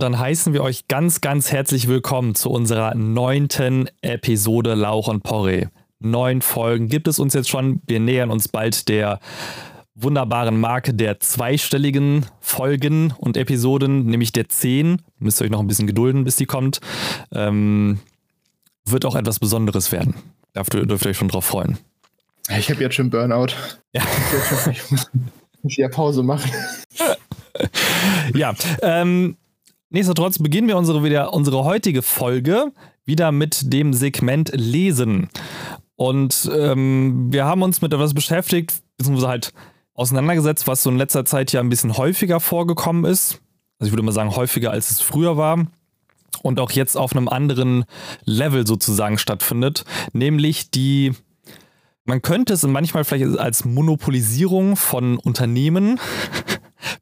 Und dann heißen wir euch ganz, ganz herzlich willkommen zu unserer neunten Episode Lauch und Porree. Neun Folgen gibt es uns jetzt schon. Wir nähern uns bald der wunderbaren Marke der zweistelligen Folgen und Episoden, nämlich der zehn. Müsst ihr euch noch ein bisschen gedulden, bis die kommt. Ähm, wird auch etwas Besonderes werden. Da dürft ihr euch schon drauf freuen. Ich habe jetzt schon Burnout. Ja. Ich muss, muss ja Pause machen. ja, ähm, Nichtsdestotrotz beginnen wir unsere, wieder, unsere heutige Folge wieder mit dem Segment Lesen. Und ähm, wir haben uns mit etwas beschäftigt, beziehungsweise halt auseinandergesetzt, was so in letzter Zeit ja ein bisschen häufiger vorgekommen ist. Also ich würde mal sagen, häufiger als es früher war. Und auch jetzt auf einem anderen Level sozusagen stattfindet. Nämlich die, man könnte es manchmal vielleicht als Monopolisierung von Unternehmen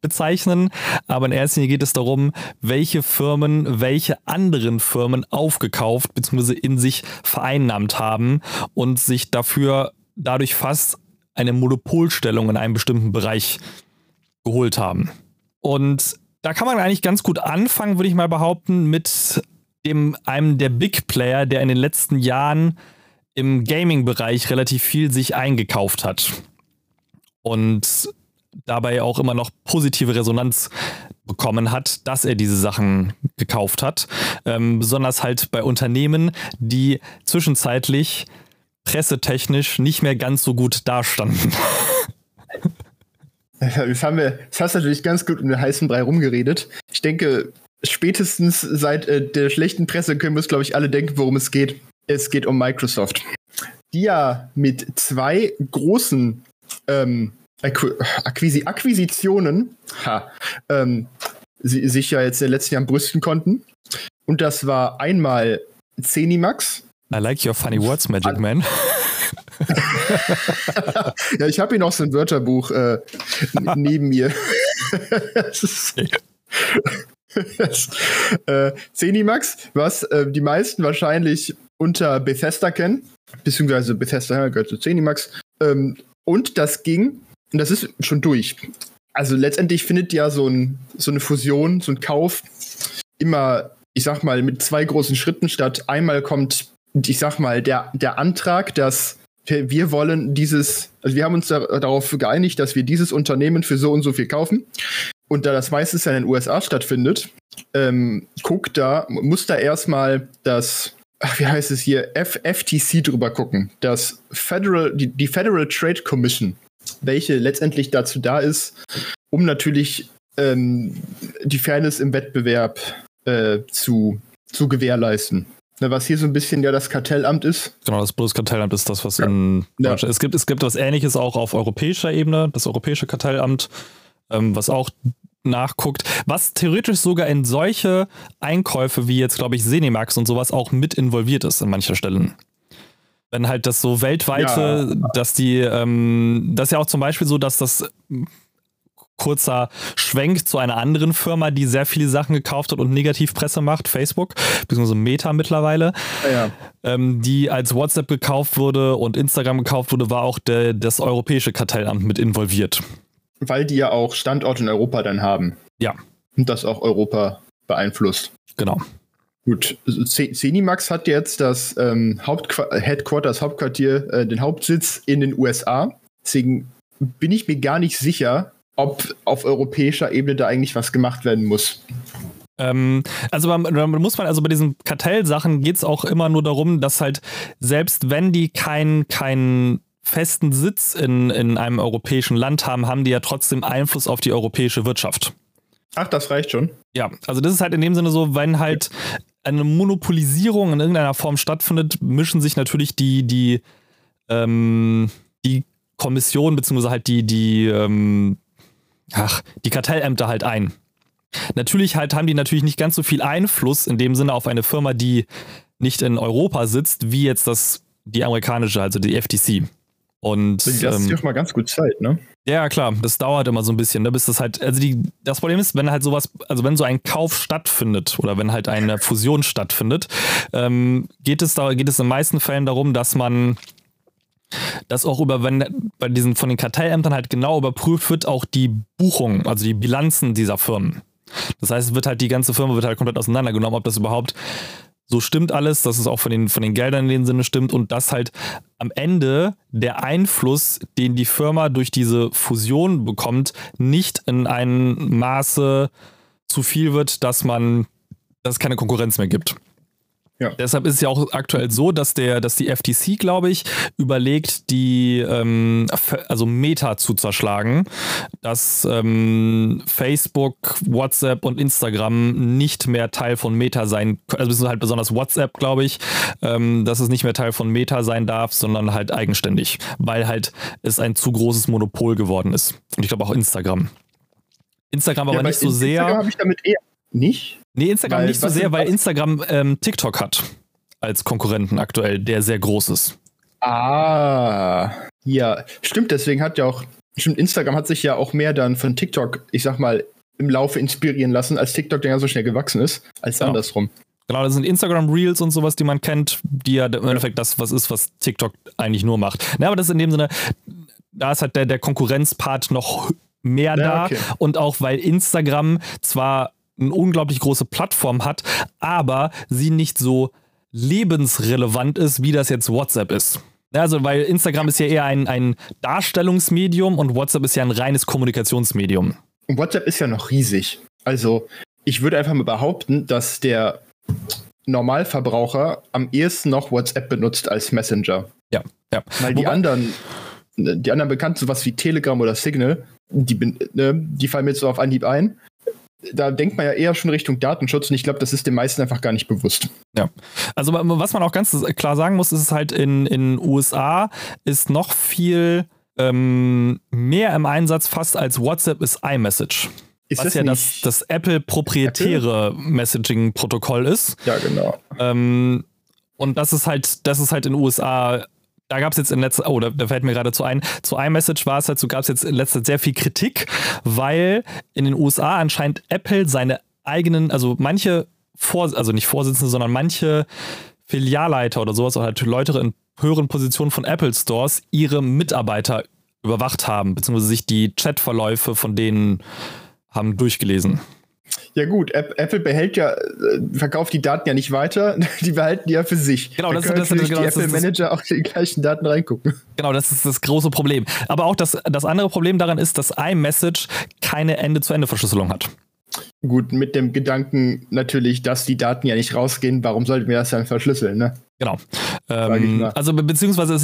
bezeichnen, aber in erster Linie geht es darum, welche Firmen welche anderen Firmen aufgekauft bzw. in sich vereinnahmt haben und sich dafür dadurch fast eine Monopolstellung in einem bestimmten Bereich geholt haben. Und da kann man eigentlich ganz gut anfangen, würde ich mal behaupten, mit dem, einem der Big Player, der in den letzten Jahren im Gaming-Bereich relativ viel sich eingekauft hat. Und dabei auch immer noch positive Resonanz bekommen hat, dass er diese Sachen gekauft hat. Ähm, besonders halt bei Unternehmen, die zwischenzeitlich pressetechnisch nicht mehr ganz so gut dastanden. Jetzt haben wir, das hast du natürlich ganz gut um den heißen Brei rumgeredet. Ich denke, spätestens seit äh, der schlechten Presse können wir es, glaube ich, alle denken, worum es geht. Es geht um Microsoft. Die ja mit zwei großen ähm, Akquisi Akquisitionen ha, ähm, sie, sich ja jetzt in den letzten Jahren brüsten konnten. Und das war einmal Zenimax. I like your funny words, Magic Man. ja, ich habe hier noch so ein Wörterbuch äh, neben mir. das ist, das, äh, Zenimax, was äh, die meisten wahrscheinlich unter Bethesda kennen, beziehungsweise Bethesda gehört zu Zenimax. Ähm, und das ging und das ist schon durch. Also letztendlich findet ja so, ein, so eine Fusion, so ein Kauf immer, ich sag mal, mit zwei großen Schritten statt. Einmal kommt, ich sag mal, der, der Antrag, dass wir wollen dieses, also wir haben uns da, darauf geeinigt, dass wir dieses Unternehmen für so und so viel kaufen. Und da das meistens ja in den USA stattfindet, ähm, guckt da, muss da erstmal das, ach, wie heißt es hier, F FTC drüber gucken. Das Federal, die, die Federal Trade Commission welche letztendlich dazu da ist, um natürlich ähm, die Fairness im Wettbewerb äh, zu, zu gewährleisten. Ne, was hier so ein bisschen ja das Kartellamt ist. Genau, das Bundeskartellamt ist das, was ja. in Deutschland. Ja. Es gibt, es gibt was ähnliches auch auf europäischer Ebene, das Europäische Kartellamt, ähm, was auch nachguckt, was theoretisch sogar in solche Einkäufe wie jetzt, glaube ich, Cinemax und sowas auch mit involviert ist in mancher Stellen. Wenn halt das so weltweite, ja. dass die, ähm, das ist ja auch zum Beispiel so, dass das kurzer Schwenk zu einer anderen Firma, die sehr viele Sachen gekauft hat und Negativpresse macht, Facebook, beziehungsweise Meta mittlerweile, ja. ähm, die als WhatsApp gekauft wurde und Instagram gekauft wurde, war auch der, das europäische Kartellamt mit involviert. Weil die ja auch Standort in Europa dann haben. Ja. Und das auch Europa beeinflusst. Genau. Gut, Cenimax hat jetzt das ähm, Hauptqu Headquarters, Hauptquartier, äh, den Hauptsitz in den USA. Deswegen bin ich mir gar nicht sicher, ob auf europäischer Ebene da eigentlich was gemacht werden muss. Ähm, also man, man, muss man, also bei diesen Kartellsachen geht es auch immer nur darum, dass halt, selbst wenn die keinen kein festen Sitz in, in einem europäischen Land haben, haben die ja trotzdem Einfluss auf die europäische Wirtschaft. Ach, das reicht schon. Ja, also das ist halt in dem Sinne so, wenn halt eine Monopolisierung in irgendeiner Form stattfindet, mischen sich natürlich die, die, ähm, die Kommission, beziehungsweise halt die, die, ähm, ach, die Kartellämter halt ein. Natürlich halt haben die natürlich nicht ganz so viel Einfluss in dem Sinne auf eine Firma, die nicht in Europa sitzt, wie jetzt das, die amerikanische, also die FTC. Und das ähm, ist ja auch mal ganz gut Zeit, ne? Ja, klar, das dauert immer so ein bisschen, ne, bis das halt, also die, das Problem ist, wenn halt sowas, also wenn so ein Kauf stattfindet oder wenn halt eine Fusion stattfindet, ähm, geht es da, geht es in den meisten Fällen darum, dass man das auch über, wenn bei diesen von den Kartellämtern halt genau überprüft wird, auch die Buchung, also die Bilanzen dieser Firmen. Das heißt, wird halt die ganze Firma wird halt komplett auseinandergenommen, ob das überhaupt so stimmt alles, dass es auch von den, von den Geldern in dem Sinne stimmt und dass halt am Ende der Einfluss, den die Firma durch diese Fusion bekommt, nicht in einem Maße zu viel wird, dass man, dass es keine Konkurrenz mehr gibt. Ja. Deshalb ist es ja auch aktuell so, dass der, dass die FTC, glaube ich, überlegt, die ähm, also Meta zu zerschlagen, dass ähm, Facebook, WhatsApp und Instagram nicht mehr Teil von Meta sein, also halt besonders WhatsApp, glaube ich, ähm, dass es nicht mehr Teil von Meta sein darf, sondern halt eigenständig, weil halt es ein zu großes Monopol geworden ist. Und ich glaube auch Instagram. Instagram aber ja, nicht so Instagram sehr. Instagram habe ich damit eher nicht. Nee, Instagram weil, nicht so sehr, weil Instagram ähm, TikTok hat als Konkurrenten aktuell, der sehr groß ist. Ah, ja, stimmt. Deswegen hat ja auch, stimmt, Instagram hat sich ja auch mehr dann von TikTok, ich sag mal, im Laufe inspirieren lassen, als TikTok der ja so schnell gewachsen ist, als genau. andersrum. Genau, das sind Instagram Reels und sowas, die man kennt, die ja im Endeffekt das was ist, was TikTok eigentlich nur macht. Na, aber das ist in dem Sinne, da ist halt der, der Konkurrenzpart noch mehr ja, da okay. und auch weil Instagram zwar eine unglaublich große Plattform hat, aber sie nicht so lebensrelevant ist, wie das jetzt WhatsApp ist. Also, weil Instagram ist ja eher ein, ein Darstellungsmedium und WhatsApp ist ja ein reines Kommunikationsmedium. Und WhatsApp ist ja noch riesig. Also, ich würde einfach mal behaupten, dass der Normalverbraucher am ehesten noch WhatsApp benutzt als Messenger. Ja, ja. Weil die anderen, die anderen bekannten, sowas wie Telegram oder Signal, die, ne, die fallen mir jetzt so auf Anhieb ein da denkt man ja eher schon Richtung Datenschutz und ich glaube, das ist den meisten einfach gar nicht bewusst. Ja, also was man auch ganz klar sagen muss, ist halt in den USA ist noch viel ähm, mehr im Einsatz fast als WhatsApp ist iMessage. Ist was ja das, das Apple proprietäre Messaging-Protokoll ist. Ja, genau. Ähm, und das ist halt, das ist halt in den USA da gab es jetzt in letzter, oh, da, da, fällt mir gerade zu ein, zu iMessage war es halt so, gab es jetzt in letzter Zeit sehr viel Kritik, weil in den USA anscheinend Apple seine eigenen, also manche Vor, also nicht Vorsitzende, sondern manche Filialleiter oder sowas, oder halt Leute in höheren Positionen von Apple Stores ihre Mitarbeiter überwacht haben, beziehungsweise sich die Chatverläufe von denen haben durchgelesen. Ja gut, Apple behält ja, äh, verkauft die Daten ja nicht weiter, die behalten die ja für sich. Genau, das, das, das, genau, die Apple Manager auch die gleichen Daten reingucken. Genau, das ist das große Problem. Aber auch das, das andere Problem daran ist, dass iMessage keine Ende-zu-Ende-Verschlüsselung hat. Gut, mit dem Gedanken natürlich, dass die Daten ja nicht rausgehen, warum sollten wir das dann verschlüsseln, ne? Genau. Ähm, also beziehungsweise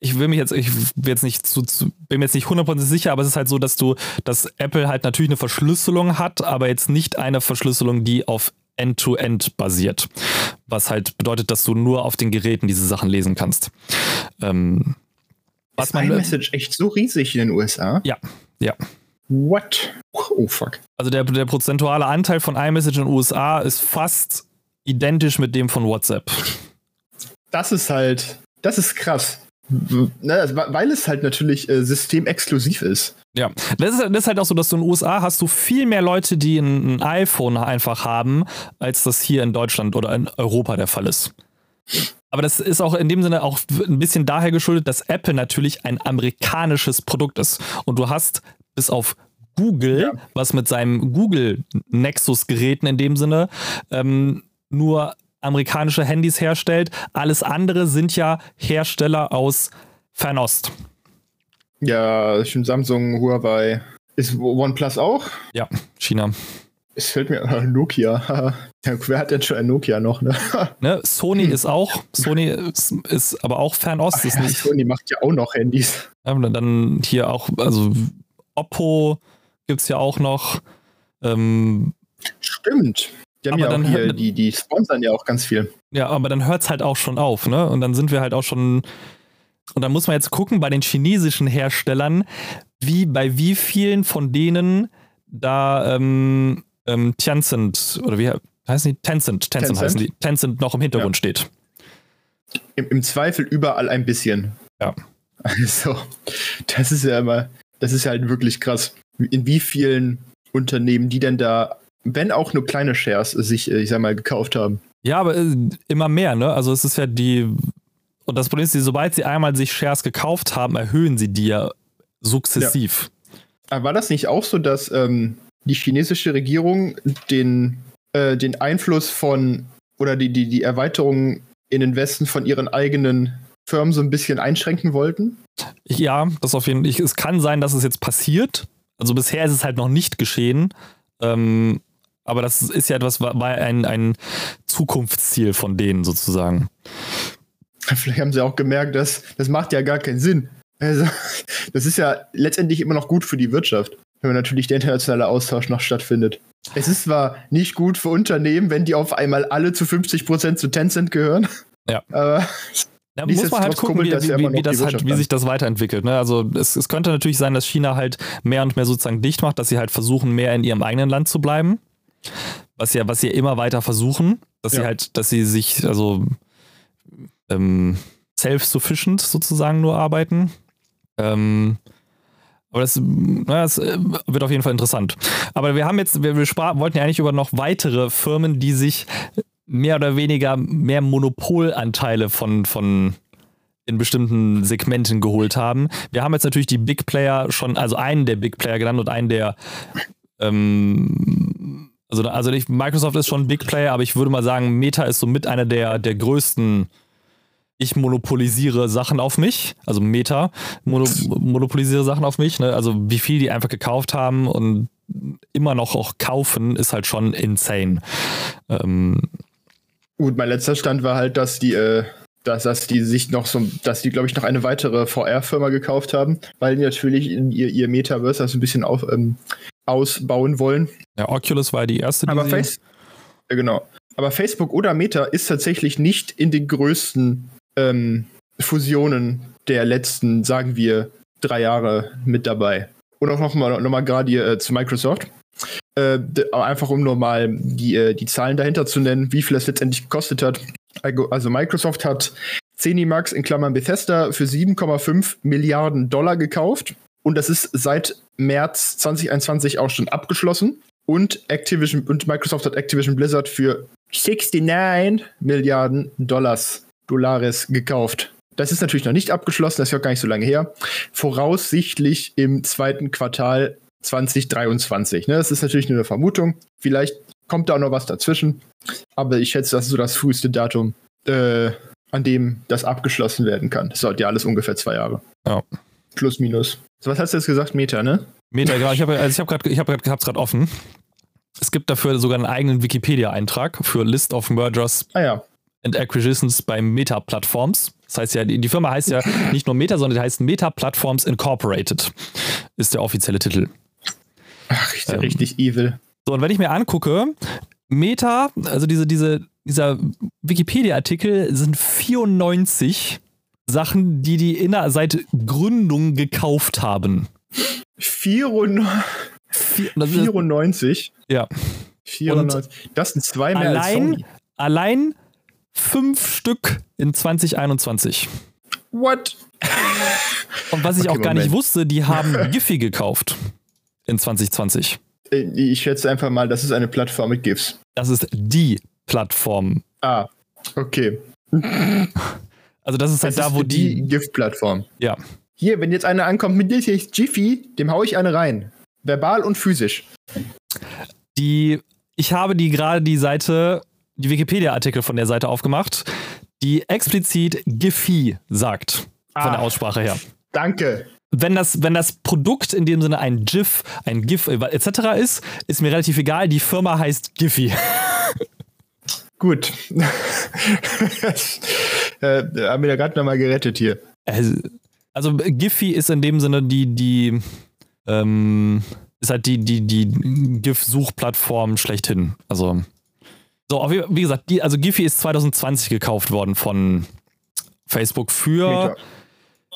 ich will mich jetzt, ich will jetzt nicht zu, zu, bin mir jetzt nicht 100% sicher, aber es ist halt so, dass du, dass Apple halt natürlich eine Verschlüsselung hat, aber jetzt nicht eine Verschlüsselung, die auf End-to-End -End basiert. Was halt bedeutet, dass du nur auf den Geräten diese Sachen lesen kannst. Ähm, was ist man, iMessage echt so riesig in den USA? Ja, ja. What? Oh fuck. Also der, der prozentuale Anteil von iMessage in den USA ist fast identisch mit dem von WhatsApp. Das ist halt, das ist krass. Ne, also, weil es halt natürlich äh, systemexklusiv ist. Ja, das ist, das ist, halt auch so, dass du in den USA hast du viel mehr Leute, die ein, ein, iPhone einfach haben, als das hier in Deutschland oder in Europa der Fall ist. Aber das ist auch in dem Sinne auch ein bisschen daher geschuldet, dass Apple natürlich ein amerikanisches Produkt ist. Und du hast bis auf Google, ja. was mit seinem Google Nexus-Geräten in dem Sinne ähm, nur amerikanische Handys herstellt. Alles andere sind ja Hersteller aus Fernost. Ja, stimmt. Samsung, Huawei. Ist OnePlus auch? Ja, China. Es fällt mir an Nokia. wer hat denn schon ein Nokia noch? Ne? ne? Sony hm. ist auch. Sony ist, ist aber auch Fernost. Ach, ist ja, nicht. Sony macht ja auch noch Handys. Ja, dann hier auch, also Oppo gibt es ja auch noch. Ähm, Stimmt. Die, haben ja dann hier, die, die sponsern ja auch ganz viel. Ja, aber dann hört es halt auch schon auf, ne? Und dann sind wir halt auch schon. Und dann muss man jetzt gucken bei den chinesischen Herstellern, wie bei wie vielen von denen da ähm, ähm, Tencent oder wie heißen die? Tencent, Tencent, Tencent? heißen die. Tencent noch im Hintergrund ja. steht. Im, Im, Zweifel überall ein bisschen. Ja. Also, das ist ja immer, das ist halt wirklich krass. In wie vielen Unternehmen, die denn da wenn auch nur kleine Shares sich, äh, ich sag mal, gekauft haben. Ja, aber äh, immer mehr, ne? Also es ist ja die, und das Problem ist, sobald sie einmal sich Shares gekauft haben, erhöhen sie die ja sukzessiv. Ja. War das nicht auch so, dass ähm, die chinesische Regierung den, äh, den Einfluss von oder die, die, die Erweiterung in den Westen von ihren eigenen Firmen so ein bisschen einschränken wollten? Ja, das auf jeden Fall. Es kann sein, dass es jetzt passiert. Also bisher ist es halt noch nicht geschehen. Ähm, aber das ist ja etwas, war ein, ein Zukunftsziel von denen sozusagen. Vielleicht haben sie auch gemerkt, dass das macht ja gar keinen Sinn. Also, das ist ja letztendlich immer noch gut für die Wirtschaft, wenn natürlich der internationale Austausch noch stattfindet. Es ist zwar nicht gut für Unternehmen, wenn die auf einmal alle zu 50 Prozent zu Tencent gehören. Ja. Aber ja, muss man halt gucken, wie, wie, wie, das halt, wie sich das weiterentwickelt. Ne? Also es, es könnte natürlich sein, dass China halt mehr und mehr sozusagen dicht macht, dass sie halt versuchen, mehr in ihrem eigenen Land zu bleiben. Was ja, was sie immer weiter versuchen, dass ja. sie halt, dass sie sich, also ähm, self-sufficient sozusagen nur arbeiten. Ähm, aber das, na, das, äh, wird auf jeden Fall interessant. Aber wir haben jetzt, wir, wir wollten ja eigentlich über noch weitere Firmen, die sich mehr oder weniger mehr Monopolanteile von, von in bestimmten Segmenten geholt haben. Wir haben jetzt natürlich die Big Player schon, also einen der Big Player genannt und einen der ähm, also, also nicht, Microsoft ist schon ein Big Player, aber ich würde mal sagen, Meta ist so mit einer der, der größten ich monopolisiere Sachen auf mich, also Meta mono, monopolisiere Sachen auf mich, ne? also wie viel die einfach gekauft haben und immer noch auch kaufen, ist halt schon insane. Ähm, Gut, mein letzter Stand war halt, dass die, äh, dass, dass die sich noch so, dass die, glaube ich, noch eine weitere VR-Firma gekauft haben, weil die natürlich ihr, ihr Metaverse also ein bisschen auf, ähm, ausbauen wollen. Ja, Oculus war die erste, die Aber Face ja, genau. Aber Facebook oder Meta ist tatsächlich nicht in den größten ähm, Fusionen der letzten, sagen wir, drei Jahre mit dabei. Und auch nochmal noch mal gerade äh, zu Microsoft. Äh, einfach um nochmal die, äh, die Zahlen dahinter zu nennen, wie viel es letztendlich gekostet hat. Also Microsoft hat Zenimax in Klammern Bethesda für 7,5 Milliarden Dollar gekauft. Und das ist seit März 2021 auch schon abgeschlossen. Und Activision und Microsoft hat Activision Blizzard für 69 Milliarden Dollars Dollars gekauft. Das ist natürlich noch nicht abgeschlossen, das ist ja gar nicht so lange her. Voraussichtlich im zweiten Quartal 2023. Ne? Das ist natürlich nur eine Vermutung. Vielleicht kommt da auch noch was dazwischen. Aber ich schätze, das ist so das früheste Datum, äh, an dem das abgeschlossen werden kann. Das dauert ja alles ungefähr zwei Jahre. Ja. Plus, minus. So, was hast du jetzt gesagt? Meter, ne? Meter, genau. Ich habe also hab gerade hab gerade offen. Es gibt dafür sogar einen eigenen Wikipedia-Eintrag für List of Mergers ah, ja. and Acquisitions bei Meta Platforms. Das heißt ja, die, die Firma heißt ja nicht nur Meta, sondern die heißt Meta Platforms Incorporated. Ist der offizielle Titel. Ach, richtig, ähm, richtig evil. So, und wenn ich mir angucke, Meta, also diese, diese, dieser Wikipedia-Artikel sind 94 Sachen, die die inner seit Gründung gekauft haben. 94? 94? Ja. 94. Und das sind zwei mehr allein, als Sony. Allein fünf Stück in 2021. What? Und was ich okay, auch gar Moment. nicht wusste, die haben Giphy gekauft in 2020. Äh, ich schätze einfach mal, das ist eine Plattform mit GIFs. Das ist die Plattform. Ah, okay. Also das ist halt das da, wo die, die GIF-Plattform. Ja. Hier, wenn jetzt einer ankommt mit dir, Jiffy, dem hau ich eine rein. Verbal und physisch. Die, ich habe die gerade die Seite, die Wikipedia-Artikel von der Seite aufgemacht, die explizit Giphy sagt. Von ah, der Aussprache her. Danke. Wenn das, wenn das Produkt in dem Sinne ein GIF, ein GIF etc. ist, ist mir relativ egal. Die Firma heißt Giphy. Gut. äh, haben wir da gerade nochmal gerettet hier. Also, also Giphy ist in dem Sinne die, die, ähm, ist halt die, die, die GIF-Suchplattform schlechthin. Also, so, wie gesagt, die, also Giphy ist 2020 gekauft worden von Facebook für. Meta.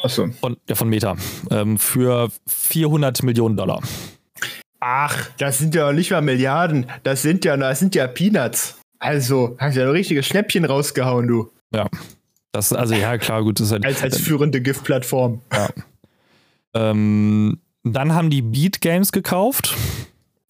Achso. Von, ja, von Meta. Ähm, für 400 Millionen Dollar. Ach, das sind ja nicht mal Milliarden. Das sind ja, das sind ja Peanuts. Also, hast ja ein richtiges Schnäppchen rausgehauen, du. Ja. Das, also, ja, klar, gut. Das ist halt, als, als führende GIF-Plattform. Ja. Ähm, dann haben die Beat Games gekauft.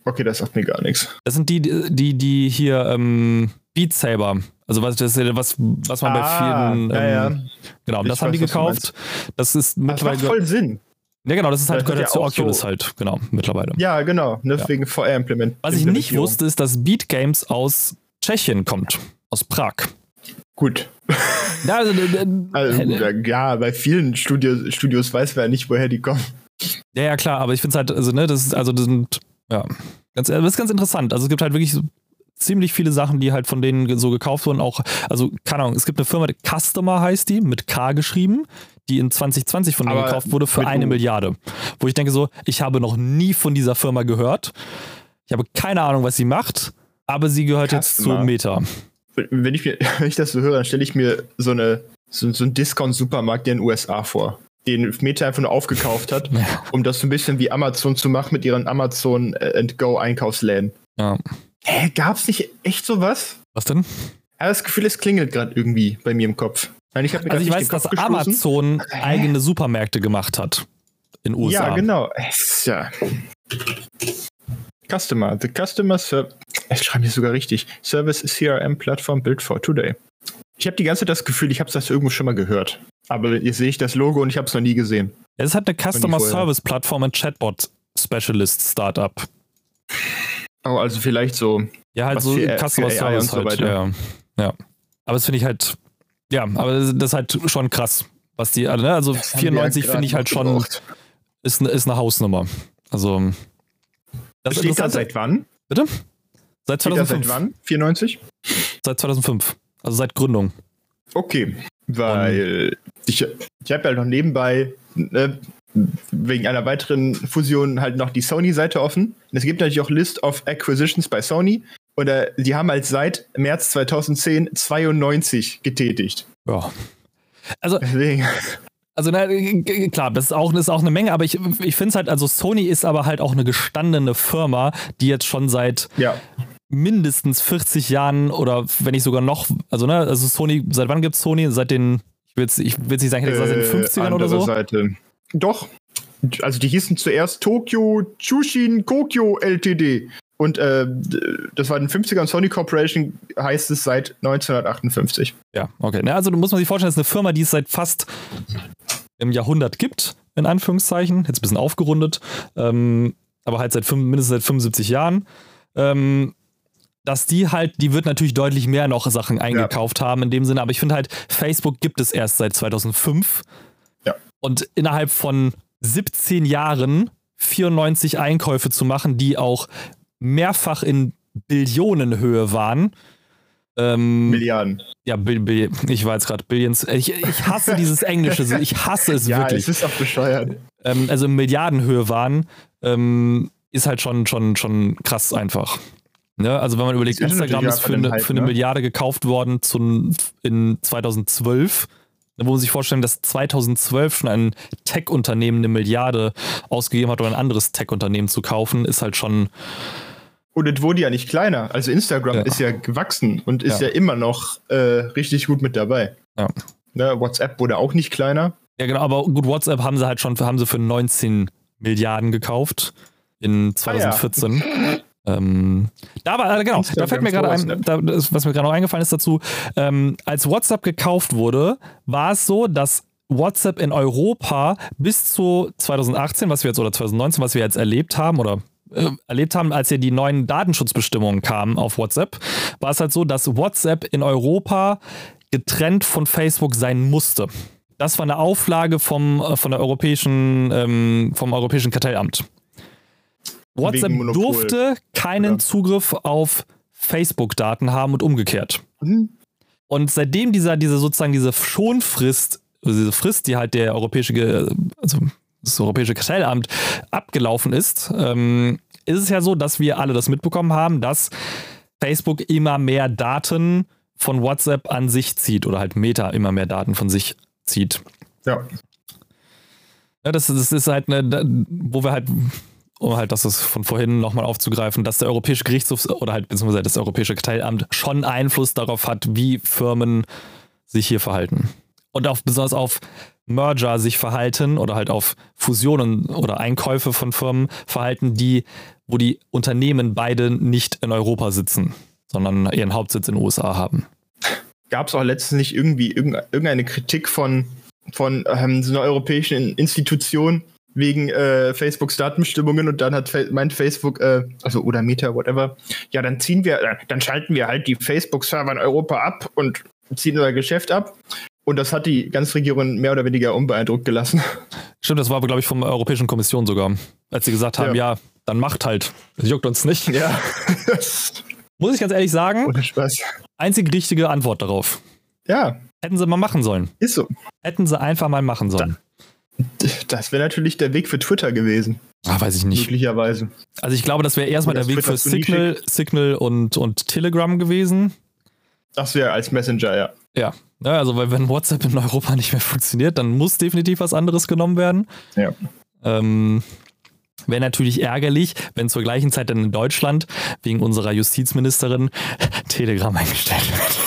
Okay, das sagt mir gar nichts. Das sind die, die, die hier ähm, Beat Saber. Also was, das was, was man ah, bei vielen. Ähm, ja, ja. Genau, ich das haben die gekauft. Das ist mittlerweile. Das macht voll Sinn. Ja, genau, das ist halt Das gehört ja zu Oculus so- halt, genau, mittlerweile. Ja, genau. Deswegen VR-Implement. Was ich nicht wusste, ist, dass Beat Games aus Tschechien kommt, aus Prag. Gut. Ja, also, Also, ja, bei vielen Studio, Studios weiß man ja nicht, woher die kommen. ja, ja, klar, aber ich finde es halt, also, ne, das ist, also, das sind, ja, ganz, das ist ganz interessant. Also, es gibt halt wirklich so ziemlich viele Sachen, die halt von denen so gekauft wurden. Auch, also, keine Ahnung, es gibt eine Firma, die Customer heißt die, mit K geschrieben, die in 2020 von denen Aber gekauft wurde für eine U. Milliarde. Wo ich denke so, ich habe noch nie von dieser Firma gehört. Ich habe keine Ahnung, was sie macht, aber sie gehört jetzt zu Customer. Meta. Wenn ich, mir, wenn ich das so höre, dann stelle ich mir so, eine, so, so einen Discount-Supermarkt in den USA vor, den Meta einfach nur aufgekauft hat, Ja. um das so ein bisschen wie Amazon zu machen mit ihren Amazon äh, Go Einkaufsläden. Ja. Hä, gab's nicht echt sowas? Was denn? Habe das Gefühl, es klingelt gerade irgendwie bei mir im Kopf. Nein, ich hab mir Also ich weiß, dass. Amazon Hä? eigene Supermärkte gemacht hat in USA. Ja, genau. Es ja. Customer. The Customer Service. Ich schreibe hier sogar richtig. Service CRM Platform built for today. Ich habe die ganze Zeit das Gefühl, ich habe das irgendwo schon mal gehört. Aber jetzt sehe ich das Logo und ich habe es noch nie gesehen. Es ist halt eine Customer. Service Plattform und Chatbot Specialist Startup. Oh, also vielleicht so. Ja, halt so für- für Customer AI Service und so halt. weiter. Ja. ja. Aber das finde ich halt, ja, aber das, ist halt schon krass, was die alle, ne? Also Das haben wir ja 94 gerade finde ich halt schon, ist, ist eine Hausnummer. Also, das Steht da Interessante- seit wann? Bitte? Seit Steht da 2005. seit wann? 94? Seit 2005. Also seit Gründung. Okay. Weil ich, ich habe ja noch nebenbei ne, wegen einer weiteren Fusion halt noch die Sony-Seite offen. Und es gibt natürlich auch List of Acquisitions bei Sony. Oder die haben halt seit März 2010 92 getätigt. Ja. Also, Deswegen. Also na, g- klar, das ist auch, das ist auch eine Menge, aber ich, ich finde es halt, also Sony ist aber halt auch eine gestandene Firma, die jetzt schon seit Ja. mindestens 40 Jahren oder wenn nicht sogar noch, also ne, also Sony, seit wann gibt es Sony? Seit den, ich will jetzt ich will's nicht sagen, ich hätte gesagt, seit den 50ern oder Äh, andere so. Seite. Doch. Also die hießen zuerst Tokyo Chushin Kokyo Ltd. Und äh, das war in den 50ern. Sony Corporation heißt es seit 1958. Ja, okay. Na, also du musst man sich vorstellen, das ist eine Firma, die es seit fast im Jahrhundert gibt, in Anführungszeichen, jetzt ein bisschen aufgerundet, ähm, aber halt seit mindestens seit 75 Jahren. Ähm, dass die halt, die wird natürlich deutlich mehr noch Sachen eingekauft haben in dem Sinne, aber ich finde halt, Facebook gibt es erst seit 2005. Ja. Und innerhalb von 17 Jahren 94 Einkäufe zu machen, die auch mehrfach in Billionenhöhe waren. Ähm, Milliarden. ja, Bill, Bill, ich war jetzt gerade Billions. Ich, ich hasse dieses Englische, so. ich hasse es Ja, wirklich. es ist auch bescheuert. Ähm, also in Milliardenhöhe waren, ähm, ist halt schon, schon, schon krass einfach. Ne? Also wenn man überlegt, ist Instagram ist für eine, Hype, für eine ne? Milliarde gekauft worden zu, in 2012. Da wo man sich vorstellen, dass 2012 schon ein Tech-Unternehmen eine Milliarde ausgegeben hat, um ein anderes Tech-Unternehmen zu kaufen, ist halt schon, Und es wurde ja nicht kleiner. Also Instagram Ja. ist ja gewachsen und ist Ja. ja, immer noch äh, richtig gut mit dabei. Ja. Ne, WhatsApp wurde auch nicht kleiner. Ja, genau, aber gut, WhatsApp haben sie halt schon für, haben sie für 19 Milliarden gekauft in 2014. Ähm, da war, äh, genau, da fällt mir gerade ein, WhatsApp. da, was mir gerade noch eingefallen ist dazu, ähm, als WhatsApp gekauft wurde, war es so, dass WhatsApp in Europa bis zu 2018, was wir jetzt, oder 2019, was wir jetzt erlebt haben, oder äh, erlebt haben, als ja die neuen Datenschutzbestimmungen kamen auf WhatsApp, war es halt so, dass WhatsApp in Europa getrennt von Facebook sein musste. Das war eine Auflage vom, äh, von der europäischen, ähm, vom Europäischen Kartellamt. WhatsApp Monopol, durfte keinen oder? Zugriff auf Facebook-Daten haben und umgekehrt. Hm? Und seitdem dieser, diese sozusagen diese Schonfrist, also diese Frist, die halt der europäische, also das europäische Kartellamt abgelaufen ist, ähm, ist es ja so, dass wir alle das mitbekommen haben, dass Facebook immer mehr Daten von WhatsApp an sich zieht oder halt Meta immer mehr Daten von sich zieht. Ja. Ja, das, das ist halt eine, wo wir halt, um halt das von vorhin nochmal aufzugreifen, dass der Europäische Gerichtshof oder halt beziehungsweise das Europäische Kartellamt schon Einfluss darauf hat, wie Firmen sich hier verhalten. Und auch besonders auf Merger sich verhalten oder halt auf Fusionen oder Einkäufe von Firmen verhalten, die, wo die Unternehmen beide nicht in Europa sitzen, sondern ihren Hauptsitz in den USA haben. Gab es auch letztens nicht irgendwie irgende- irgendeine Kritik von, von ähm, so einer europäischen Institution, wegen äh, Facebooks Datenbestimmungen und dann hat meint Facebook, äh, also oder Meta, whatever, ja, dann ziehen wir, äh, dann schalten wir halt die Facebook-Server in Europa ab und ziehen unser Geschäft ab. Und das hat die ganze Regierung mehr oder weniger unbeeindruckt gelassen. Stimmt, das war aber, glaube ich, von der Europäischen Kommission sogar. Als sie gesagt haben, ja, ja dann macht halt. Das juckt uns nicht. Ja. Muss ich ganz ehrlich sagen, Ohne Spaß. einzig richtige Antwort darauf. Ja, Hätten sie mal machen sollen. ist so. Hätten sie einfach mal machen sollen. Das wäre natürlich der Weg für Twitter gewesen. Ah, weiß ich nicht. Möglicherweise. Also ich glaube, das wäre erstmal der Weg Twitter für Signal, Signal und, und Telegram gewesen. Das wäre als Messenger, ja. Ja. Ja. Also weil wenn WhatsApp in Europa nicht mehr funktioniert, dann muss definitiv was anderes genommen werden. Ja. Ähm, Wäre natürlich ärgerlich, wenn zur gleichen Zeit dann in Deutschland wegen unserer Justizministerin Telegram eingestellt wird.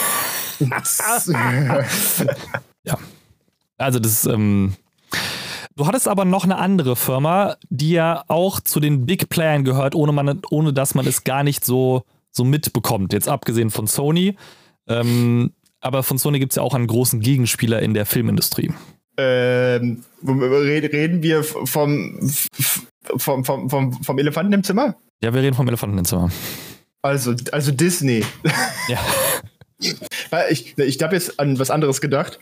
ja. Also das, ähm, Du hattest aber noch eine andere Firma, die ja auch zu den Big Playern gehört, ohne, man, ohne dass man es gar nicht so, so mitbekommt. Jetzt abgesehen von Sony. Ähm, aber von Sony gibt es ja auch einen großen Gegenspieler in der Filmindustrie. ähm, reden wir vom, vom, vom, vom, vom Elefanten im Zimmer? Ja, wir reden vom Elefanten im Zimmer. Also, also Disney. Ja. Ich, ich habe jetzt an was anderes gedacht.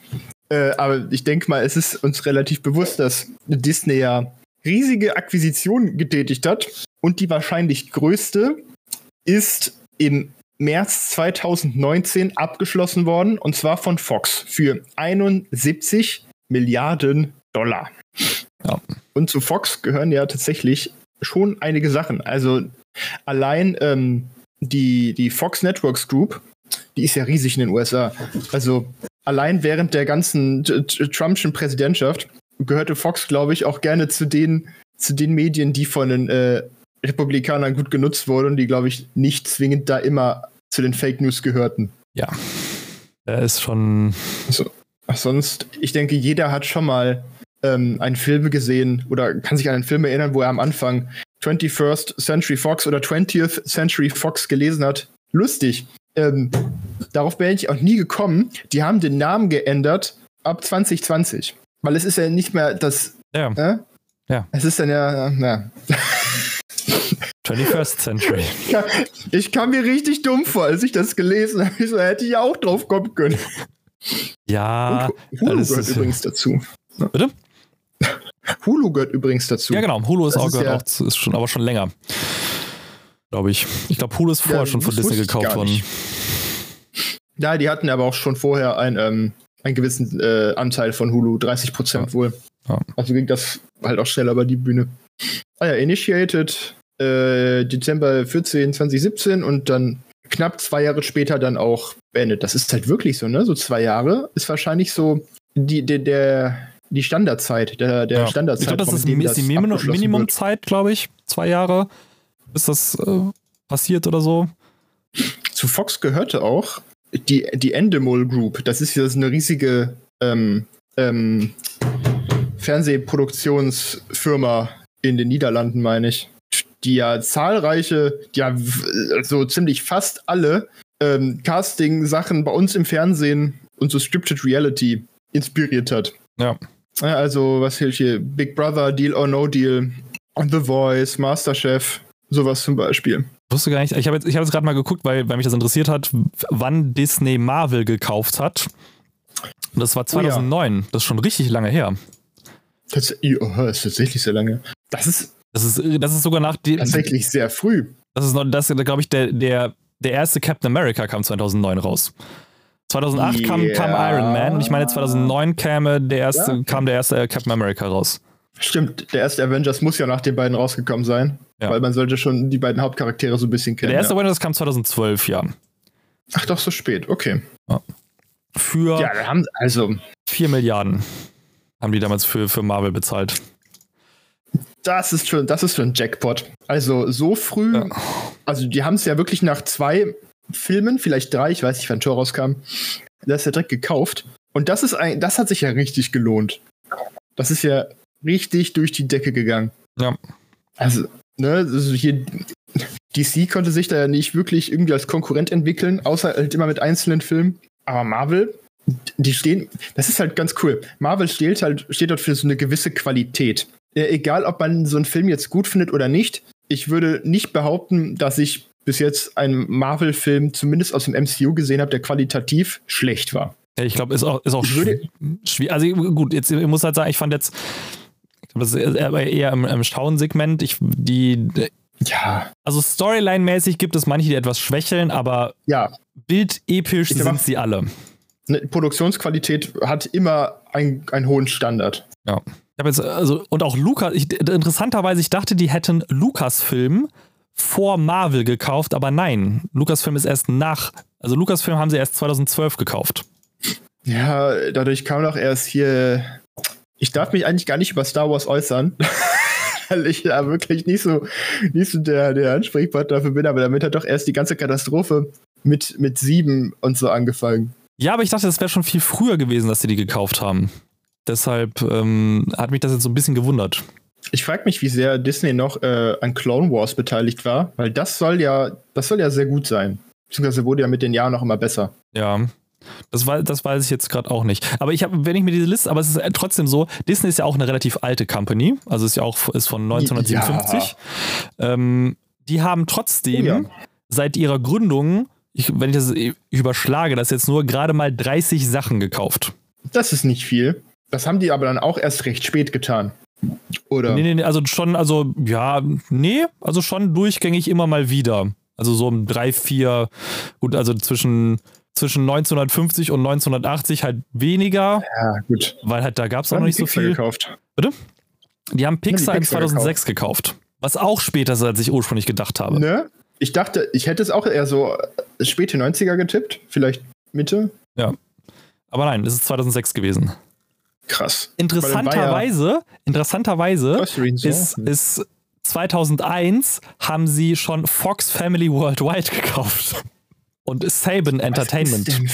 Äh, aber ich denke mal, es ist uns relativ bewusst, dass Disney ja riesige Akquisitionen getätigt hat. Und die wahrscheinlich größte ist im März 2019 abgeschlossen worden. Und zwar von Fox für 71 Milliarden Dollar. Ja. Und zu Fox gehören ja tatsächlich schon einige Sachen. Also allein ähm, die, die Fox Networks Group, die ist ja riesig in den USA. Also allein während der ganzen Trumpschen Präsidentschaft gehörte Fox, glaube ich, auch gerne zu den, zu den Medien, die von den äh, Republikanern gut genutzt wurden und die, glaube ich, nicht zwingend da immer zu den Fake News gehörten. Ja. Er ist schon. Ach, sonst, ich denke, jeder hat schon mal ähm, einen Film gesehen oder kann sich an einen Film erinnern, wo er am Anfang 21st Century Fox oder 20th Century Fox gelesen hat. Lustig. Ähm, darauf bin ich auch nie gekommen. Die haben den Namen geändert ab 2020. Weil es ist ja nicht mehr das. Ja. Äh? Ja. Es ist dann ja. ja. 21st Century. Ich kam- Ich kam mir richtig dumm vor, als ich das gelesen habe. Ich so, hätte ich ja auch drauf kommen können. Ja. Und Hulu alles gehört übrigens dazu. Bitte? Hulu gehört übrigens dazu. Ja, genau. Hulu ist Das auch, ist gehört ja- auch zu, ist schon, aber schon länger. Glaube ich. Ich glaube, Hulu ist vorher Ja, schon von Disney gekauft worden. Ja, die hatten aber auch schon vorher ein, ähm, einen gewissen äh, Anteil von Hulu, 30 Prozent Ja. wohl. Ja. Also ging das halt auch schneller über die Bühne. Ah ja, initiated äh, Dezember 14, 2017 und dann knapp zwei Jahre später dann auch beendet. Das ist halt wirklich so, ne? So zwei Jahre ist wahrscheinlich so die, der, der, die Standardzeit, der, der Ja. Standardzeit. Ich glaube, das ist, die Minimum, Minimumzeit, glaube ich. Zwei Jahre, bis das äh, passiert oder so. Zu Fox gehörte auch die, die Endemol Group. Das ist ja so eine riesige ähm, ähm, Fernsehproduktionsfirma in den Niederlanden, meine ich. Die ja zahlreiche, ja, so ziemlich fast alle ähm, Casting-Sachen bei uns im Fernsehen und so Scripted Reality inspiriert hat. Ja. Ja, Also, was hier, hier Big Brother, Deal or No Deal, The Voice, Masterchef, sowas zum Beispiel. Wusste gar nicht, ich habe jetzt, ich hab jetzt gerade mal geguckt, weil, weil mich das interessiert hat, wann Disney Marvel gekauft hat. Und das war 2009. Das ist schon richtig lange her. Das, oh, das ist tatsächlich sehr lange. Das ist Das ist, das ist sogar nach dem. tatsächlich sehr früh. Das ist noch, das glaube ich, der, der, der erste Captain America kam 2009 raus. 2008 kam, kam Ja. Iron Man und ich meine 2009 käme der erste, Ja. kam der erste Captain America raus. Stimmt, der erste Avengers muss ja nach den beiden rausgekommen sein. Ja. Weil man sollte schon die beiden Hauptcharaktere so ein bisschen kennen. Der erste ja. Avengers kam 2012, ja. Ach doch, so spät, okay. Für Ja, wir haben, also, 4 Milliarden haben die damals für, für Marvel bezahlt. Das ist schon, das ist schon ein Jackpot. Also, so früh, Ja. also, die haben es ja wirklich nach zwei Filmen, vielleicht drei, ich weiß nicht, wann Tor rauskam, das ist ja direkt gekauft. Und das ist ein, das hat sich ja richtig gelohnt. Das ist ja richtig durch die Decke gegangen. Ja. Also, ne, also hier, DC konnte sich da ja nicht wirklich irgendwie als Konkurrent entwickeln, außer halt immer mit einzelnen Filmen. Aber Marvel, die stehen, das ist halt ganz cool. Marvel steht halt, steht dort für so eine gewisse Qualität. Egal ob man so einen Film jetzt gut findet oder nicht, ich würde nicht behaupten, dass ich bis jetzt einen Marvel-Film zumindest aus dem MCU gesehen habe, der qualitativ schlecht war. Ja, ich glaube, ist auch, ist auch schwierig. Also gut, jetzt ich muss halt sagen, ich fand jetzt, das ist eher im, im Staunensegment, ich, die, ja. Also Storyline-mäßig gibt es manche, die etwas schwächeln, aber ja. bildepisch sind sie alle. Eine Produktionsqualität hat immer ein, einen hohen Standard. Ja. Ich habe jetzt, also, und auch Lukas, interessanterweise, ich dachte, die hätten Lukas-Film vor Marvel gekauft, aber nein, Lukas-Film ist erst nach, also Lukas-Film haben sie erst 2012 gekauft. Ja, dadurch kam doch erst hier. Ich darf mich eigentlich gar nicht über Star Wars äußern, weil ich da wirklich nicht so, nicht so der, der Ansprechpartner dafür bin, aber damit hat doch erst die ganze Katastrophe mit, mit sieben und so angefangen. Ja, aber ich dachte, das wäre schon viel früher gewesen, dass sie die gekauft haben. Deshalb ähm, hat mich das jetzt so ein bisschen gewundert. Ich frage mich, wie sehr Disney noch äh, an Clone Wars beteiligt war, weil das soll ja, das soll ja sehr gut sein. Beziehungsweise wurde ja mit den Jahren noch immer besser. Ja. Das, weiß, das weiß ich jetzt gerade auch nicht. Aber ich habe, wenn ich mir diese Liste, aber es ist trotzdem so, Disney ist ja auch eine relativ alte Company, also ist ja auch ist von 1957. Ja. Ähm, die haben trotzdem oh ja. seit ihrer Gründung, ich, wenn ich das überschlage, das jetzt nur gerade mal 30 Sachen gekauft. Das ist nicht viel. Das haben die aber dann auch erst recht spät getan. Oder? Nee, nee, nee, also schon, also ja, nee, also schon durchgängig immer mal wieder. Also so um drei, vier, gut, also zwischen, zwischen 1950 und 1980 halt weniger. Ja, gut. Weil halt da gab es auch noch nicht so viel. Gekauft. Bitte? Die haben Pixar, ja, die Pixar in 2006 gekauft. gekauft. Was auch später ist, als ich ursprünglich gedacht habe. Ne? Ich dachte, ich hätte es auch eher so späte 90er getippt, vielleicht Mitte. Ja. Aber nein, es ist 2006 gewesen. Krass. Interessanterweise, ja interessanterweise ist, ist 2001 haben sie schon Fox Family Worldwide gekauft. Und Saban Entertainment. Was ist, denn,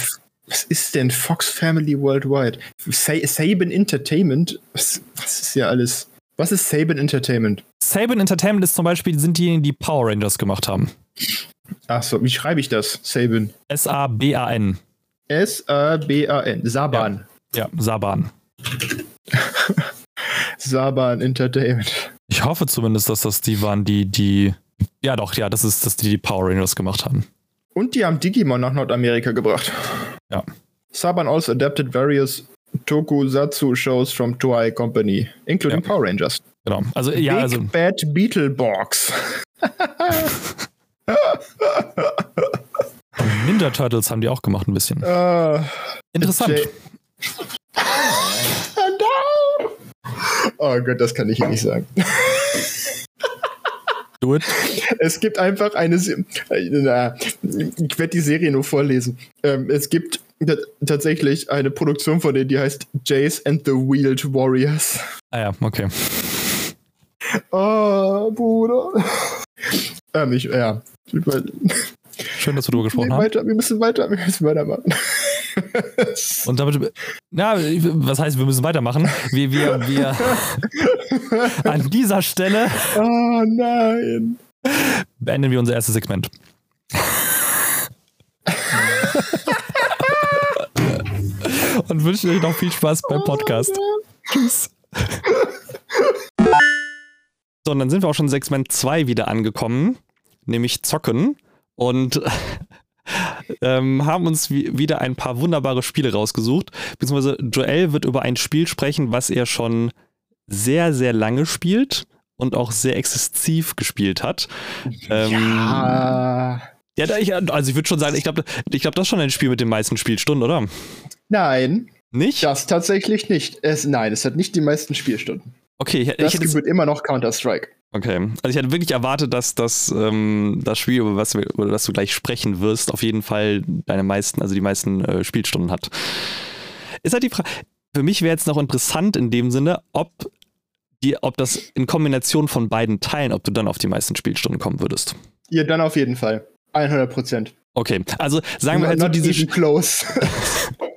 was ist denn Fox Family Worldwide? Saban Entertainment? Was, was ist ja alles? Was ist Saban Entertainment? Saban Entertainment ist zum Beispiel, sind diejenigen, die Power Rangers gemacht haben. Achso, wie schreibe ich das? Saban. S-A-B-A-N. S-A-B-A-N. Saban. Ja, ja Saban. Saban Entertainment. Ich hoffe zumindest, dass das die waren, die die. Ja, doch, ja, das ist, dass die die Power Rangers gemacht haben. Und die haben Digimon nach Nordamerika gebracht. Ja. Saban also adapted various Tokusatsu shows from Toei Company, including ja. Power Rangers. Genau. Also, ja, Big also. Bad Beetlebox. Ninja Turtles haben die auch gemacht, ein bisschen. Uh, Interessant. Oh Gott, das kann ich hier nicht sagen. Do it. Es gibt einfach eine. Se na, ich werde die Serie nur vorlesen. Ähm, es gibt tatsächlich eine Produktion von denen, die heißt Jace and the Wheeled Warriors. Ah ja, okay. Oh, Bruder. Ähm, ich, ja. Schön, dass wir darüber gesprochen weiter, haben. Wir müssen weiter, wir müssen weitermachen. Und damit, na, was heißt, wir müssen weitermachen? Wir, wir, wir an dieser Stelle. Oh nein. Beenden wir unser erstes Segment. Und wünschen euch noch viel Spaß beim Podcast. Oh Tschüss. So, und dann sind wir auch schon Segment 2 wieder angekommen, nämlich Zocken. Und ähm, haben uns wieder ein paar wunderbare Spiele rausgesucht. Beziehungsweise Joel wird über ein Spiel sprechen, was er schon sehr, sehr lange spielt und auch sehr exzessiv gespielt hat. Ähm, ja. Ja, ich, also ich würde schon sagen, ich glaube, ich glaub, das ist schon ein Spiel mit den meisten Spielstunden, oder? Nein. Nicht? Das tatsächlich nicht. Es, nein, es hat nicht die meisten Spielstunden. Okay, ich, das ich gebührt immer noch Counter-Strike. Okay. Also ich hätte wirklich erwartet, dass das, ähm, das Spiel, über was, über das du gleich sprechen wirst, auf jeden Fall deine meisten, also die meisten äh, Spielstunden hat. Ist halt die Frage, für mich wäre jetzt noch interessant in dem Sinne, ob, die, ob das in Kombination von beiden Teilen, ob du dann auf die meisten Spielstunden kommen würdest. Ja, dann auf jeden Fall. 100 Prozent. Okay, also sagen wir halt so diese close.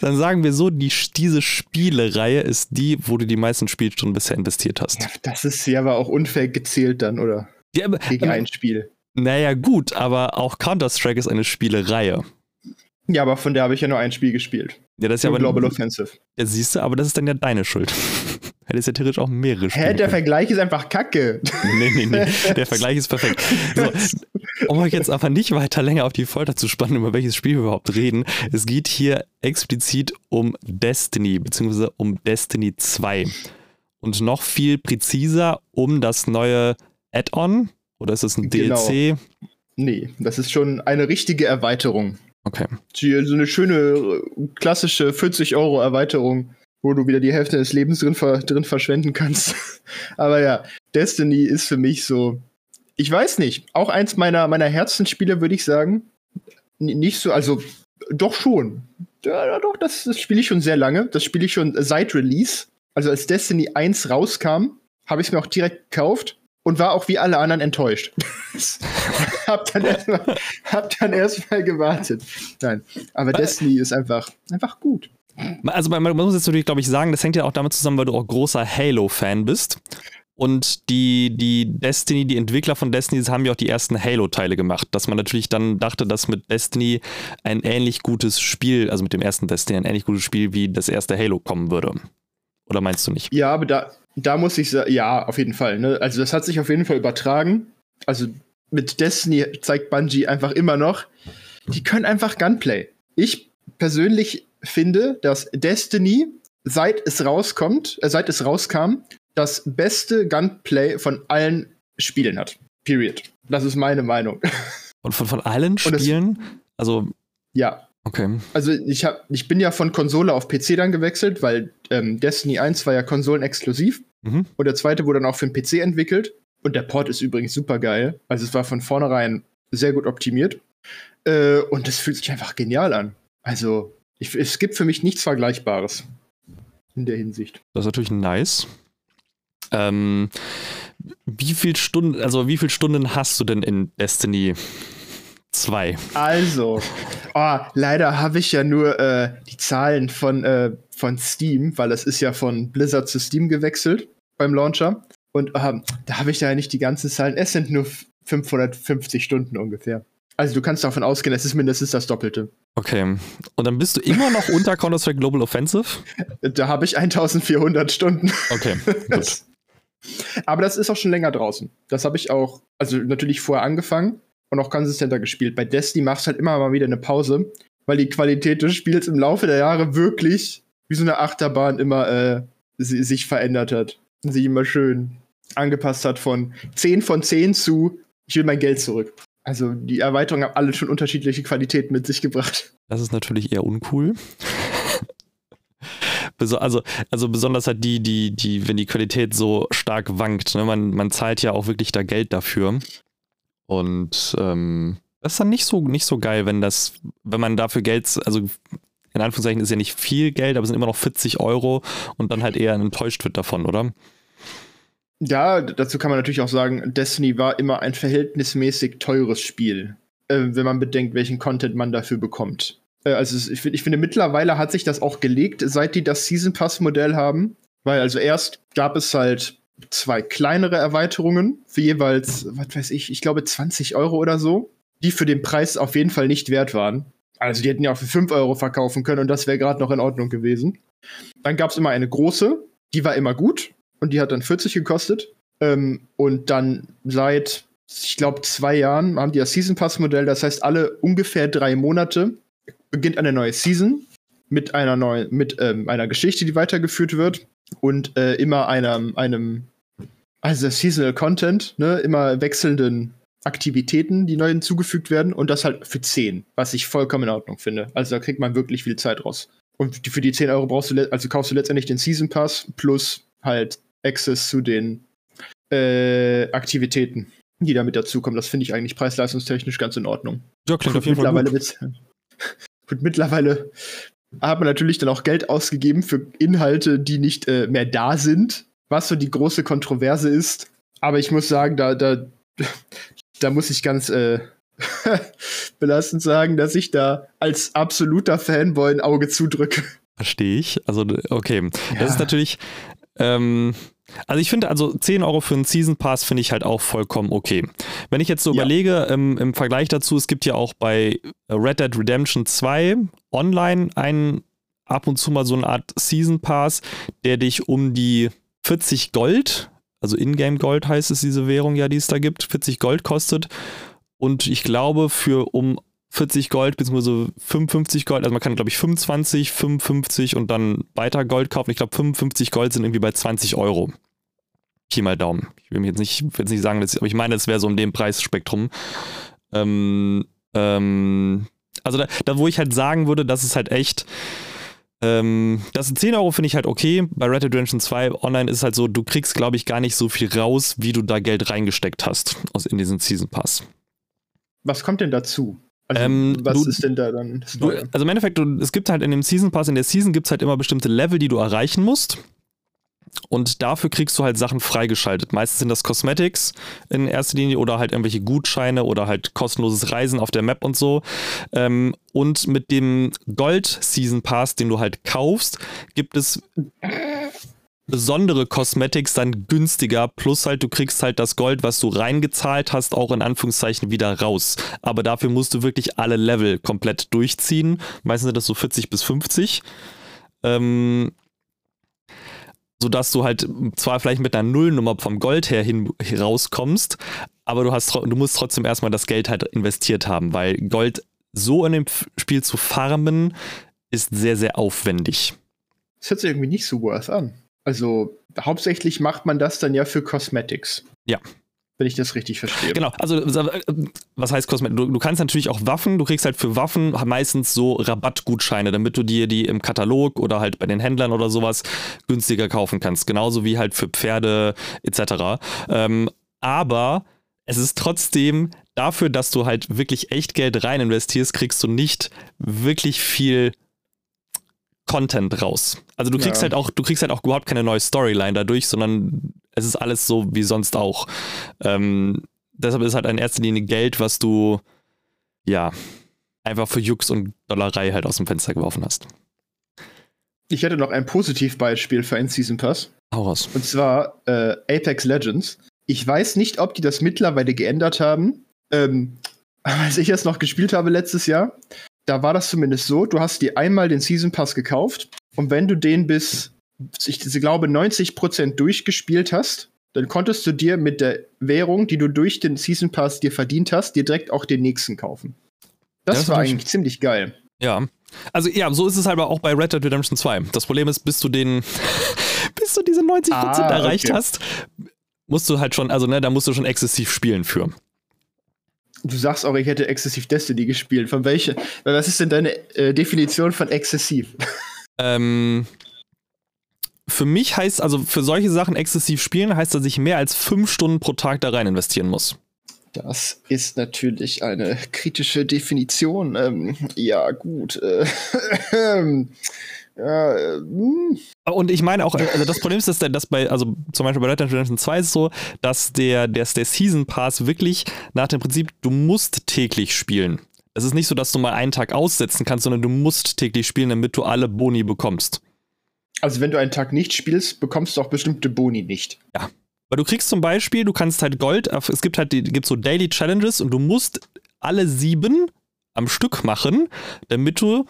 Dann sagen wir so, die, diese Spielereihe ist die, wo du die meisten Spielstunden bisher investiert hast. Ja, das ist ja aber auch unfair gezählt dann, oder? Ja, aber, Gegen ein Spiel. Naja, gut, aber auch Counter-Strike ist eine Spielereihe. Ja, aber von der habe ich ja nur ein Spiel gespielt. Ja, das ist ja aber. Global Offensive. Ja, siehst du, aber das ist dann ja deine Schuld. Hättest ja theoretisch auch mehrere Spiele. Hä, der Vergleich ist einfach kacke. Nee, nee, nee. Der Vergleich ist perfekt. So, um euch jetzt aber nicht weiter länger auf die Folter zu spannen, über welches Spiel wir überhaupt reden. Es geht hier explizit um Destiny, beziehungsweise um Destiny 2. Und noch viel präziser um das neue Add-on. Oder ist es ein Genau. DLC? Nee, das ist schon eine richtige Erweiterung. Okay. Die- So eine schöne, äh, klassische 40-Euro-Erweiterung, wo du wieder die Hälfte des Lebens drin, ver drin verschwenden kannst. Aber ja, Destiny ist für mich so, ich weiß nicht, auch eins meiner, meiner Herzensspiele, würde ich sagen. N nicht so, also doch schon. Ja, doch, das, das spiele ich schon sehr lange. Das spiele ich schon seit Release. Also als Destiny 1 rauskam, habe ich es mir auch direkt gekauft und war auch wie alle anderen enttäuscht. hab dann erstmal hab dann erstmal gewartet. Nein, aber Destiny ist einfach einfach gut. Also man, man muss jetzt natürlich, glaube ich, sagen, das hängt ja auch damit zusammen, weil du auch großer Halo-Fan bist. Und die, die Destiny, die Entwickler von Destiny haben ja auch die ersten Halo-Teile gemacht, dass man natürlich dann dachte, dass mit Destiny ein ähnlich gutes Spiel, also mit dem ersten Destiny, ein ähnlich gutes Spiel wie das erste Halo kommen würde. Oder meinst du nicht? Ja, aber da da muss ich sagen, ja, auf jeden Fall. Ne? Also das hat sich auf jeden Fall übertragen. Also mit Destiny zeigt Bungie einfach immer noch, die können einfach Gunplay. Ich persönlich finde, dass Destiny, seit es rauskommt, äh, seit es rauskam, das beste Gunplay von allen Spielen hat. Period. Das ist meine Meinung. Und von, von allen Spielen? Also, ja. okay. Also ich, hab, ich bin ja von Konsole auf PC dann gewechselt, weil ähm, Destiny 1 war ja konsolenexklusiv. Mhm. Und der zweite wurde dann auch für den PC entwickelt. Und der Port ist übrigens super geil. Also es war von vornherein sehr gut optimiert. Äh, und es fühlt sich einfach genial an. Also ich, es gibt für mich nichts Vergleichbares in der Hinsicht. Das ist natürlich nice. Ähm, wie viel Stunden, also wie viele Stunden hast du denn in Destiny 2? Also, oh, leider habe ich ja nur äh, die Zahlen von, äh, von Steam, weil es ist ja von Blizzard zu Steam gewechselt beim Launcher. Und ähm, da habe ich ja nicht die ganzen Zahlen. Es sind nur 550 Stunden ungefähr. Also du kannst davon ausgehen, es ist mindestens das Doppelte. Okay. Und dann bist du immer noch unter Counter-Strike Global Offensive? Da habe ich 1400 Stunden. Okay, gut. Aber das ist auch schon länger draußen. Das habe ich auch, also natürlich vorher angefangen und auch konsistenter gespielt. Bei Destiny machst du halt immer mal wieder eine Pause, weil die Qualität des Spiels im Laufe der Jahre wirklich wie so eine Achterbahn immer äh, si- sich verändert hat. Und sich immer schön angepasst hat von 10 von 10 zu ich will mein Geld zurück. Also die Erweiterungen haben alle schon unterschiedliche Qualitäten mit sich gebracht. Das ist natürlich eher uncool. Also, also besonders halt die, die, die, wenn die Qualität so stark wankt. Ne? Man, man zahlt ja auch wirklich da Geld dafür. Und ähm, das ist dann nicht so, nicht so geil, wenn das, wenn man dafür Geld, also in Anführungszeichen ist ja nicht viel Geld, aber es sind immer noch 40 Euro und dann halt eher enttäuscht wird davon, oder? Ja, dazu kann man natürlich auch sagen, Destiny war immer ein verhältnismäßig teures Spiel, äh, wenn man bedenkt, welchen Content man dafür bekommt. Äh, also ich, ich finde, mittlerweile hat sich das auch gelegt, seit die das Season Pass Modell haben. Weil also erst gab es halt zwei kleinere Erweiterungen für jeweils, was weiß ich, ich glaube 20 Euro oder so, die für den Preis auf jeden Fall nicht wert waren. Also die hätten ja auch für 5 Euro verkaufen können und das wäre gerade noch in Ordnung gewesen. Dann gab es immer eine große, die war immer gut und die hat dann 40 gekostet. Ähm, und dann seit, ich glaube, zwei Jahren haben die das Season Pass Modell. Das heißt, alle ungefähr drei Monate beginnt eine neue Season mit einer neuen, mit ähm, einer Geschichte, die weitergeführt wird und äh, immer einem, einem, also Seasonal Content, ne, immer wechselnden Aktivitäten, die neu hinzugefügt werden und das halt für 10, was ich vollkommen in Ordnung finde. Also da kriegt man wirklich viel Zeit raus. Und für die 10 Euro brauchst du, also kaufst du letztendlich den Season Pass plus halt Access zu den äh, Aktivitäten, die damit dazukommen. Das finde ich eigentlich preis-leistungstechnisch ganz in Ordnung. Ja, klingt auf jeden Fall mittlerweile gut. wird's- gut, mittlerweile hat man natürlich dann auch Geld ausgegeben für Inhalte, die nicht äh, mehr da sind, was so die große Kontroverse ist. Aber ich muss sagen, da, da, da muss ich ganz äh, belastend sagen, dass ich da als absoluter Fanboy ein Auge zudrücke. Verstehe ich. Also, okay. Ja. Das ist natürlich. Ähm, also ich finde, also 10 Euro für einen Season Pass finde ich halt auch vollkommen okay. Wenn ich jetzt so Ja. überlege, im, im Vergleich dazu, es gibt ja auch bei Red Dead Redemption 2 online einen ab und zu mal so eine Art Season Pass, der dich um die 40 Gold, also Ingame Gold heißt es, diese Währung ja, die es da gibt, 40 Gold kostet. Und ich glaube, für um 40 Gold bzw. 55 Gold, also man kann, glaube ich, 25, 55 und dann weiter Gold kaufen. Ich glaube, 55 Gold sind irgendwie bei 20 Euro. Pi mal Daumen. Ich will mir jetzt nicht, jetzt nicht sagen, dass, aber ich meine, es wäre so in dem Preisspektrum. Ähm, ähm, also da, da, wo ich halt sagen würde, das ist halt echt. Ähm, das sind 10 Euro finde ich halt okay. Bei Red Dead Redemption 2 online ist halt so, du kriegst, glaube ich, gar nicht so viel raus, wie du da Geld reingesteckt hast aus, in diesen Season Pass. Was kommt denn dazu? Also, ähm, was du, ist denn da dann? Du, also im Endeffekt, du, es gibt halt in dem Season Pass, in der Season gibt es halt immer bestimmte Level, die du erreichen musst. Und dafür kriegst du halt Sachen freigeschaltet. Meistens sind das Cosmetics in erster Linie oder halt irgendwelche Gutscheine oder halt kostenloses Reisen auf der Map und so. Ähm, und mit dem Gold Season Pass, den du halt kaufst, gibt es besondere Cosmetics dann günstiger. Plus halt, du kriegst halt das Gold, was du reingezahlt hast, auch in Anführungszeichen wieder raus. Aber dafür musst du wirklich alle Level komplett durchziehen. Meistens sind das so 40 bis 50. Ähm, sodass du halt zwar vielleicht mit einer Nullnummer vom Gold her hin rauskommst, aber du, hast, du musst trotzdem erstmal das Geld halt investiert haben, weil Gold so in dem Spiel zu farmen ist sehr, sehr aufwendig. Das hört sich irgendwie nicht so worth an. Also hauptsächlich macht man das dann ja für Cosmetics. Ja, wenn ich das richtig verstehe. Genau, also äh, was heißt Kosmetik? Du, du, kannst natürlich auch Waffen, du kriegst halt für Waffen meistens so Rabattgutscheine, damit du dir die im Katalog oder halt bei den Händlern oder sowas günstiger kaufen kannst. Genauso wie halt für Pferde etc. Ähm, aber es ist trotzdem dafür, dass du halt wirklich echt Geld rein investierst, kriegst du nicht wirklich viel Content raus. Also du kriegst ja. halt auch, du kriegst halt auch überhaupt keine neue Storyline dadurch, sondern es ist alles so wie sonst auch. Ähm, deshalb ist halt in erster Linie Geld, was du ja einfach für Jux und Dollerei halt aus dem Fenster geworfen hast. Ich hätte noch ein Positivbeispiel für einen Season Pass. Hau raus. Und zwar äh, Apex Legends. Ich weiß nicht, ob die das mittlerweile geändert haben. Ähm, als ich es noch gespielt habe letztes Jahr, da war das zumindest so, du hast dir einmal den Season Pass gekauft und wenn du den bis, ich glaube, 90% durchgespielt hast, dann konntest du dir mit der Währung, die du durch den Season Pass dir verdient hast, dir direkt auch den nächsten kaufen. Das, das war eigentlich ziemlich geil. Ja. Also ja, so ist es halt auch bei Red Dead Redemption 2. Das Problem ist, bis du den, bis du diese 90% ah, erreicht okay. hast, musst du halt schon, also ne, da musst du schon exzessiv spielen für. Du sagst auch, ich hätte exzessiv Destiny gespielt. Von welcher? Was ist denn deine äh, Definition von exzessiv? Ähm, für mich heißt, also für solche Sachen exzessiv spielen, heißt, dass ich mehr als fünf Stunden pro Tag da rein investieren muss. Das ist natürlich eine kritische Definition. Ähm, ja, gut. Äh, Ja, äh, hm. und ich meine auch, also das Problem ist, dass, bei, also zum Beispiel bei Red Dead Redemption 2 ist es so, dass der, der, der Season Pass wirklich nach dem Prinzip, du musst täglich spielen. Es ist nicht so, dass du mal einen Tag aussetzen kannst, sondern du musst täglich spielen, damit du alle Boni bekommst. Also wenn du einen Tag nicht spielst, bekommst du auch bestimmte Boni nicht. Ja. Weil du kriegst zum Beispiel, du kannst halt Gold, es gibt halt die, gibt so Daily Challenges und du musst alle sieben am Stück machen, damit du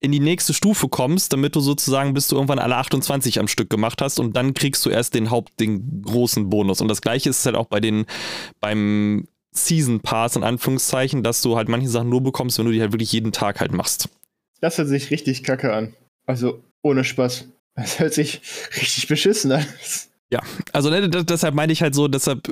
in die nächste Stufe kommst, damit du sozusagen bis du irgendwann alle 28 am Stück gemacht hast und dann kriegst du erst den Haupt, den großen Bonus. Und das gleiche ist halt auch bei den, beim Season Pass in Anführungszeichen, dass du halt manche Sachen nur bekommst, wenn du die halt wirklich jeden Tag halt machst. Das hört sich richtig kacke an. Also ohne Spaß. Das hört sich richtig beschissen an. Ja, also ne, deshalb meine ich halt so, deshalb,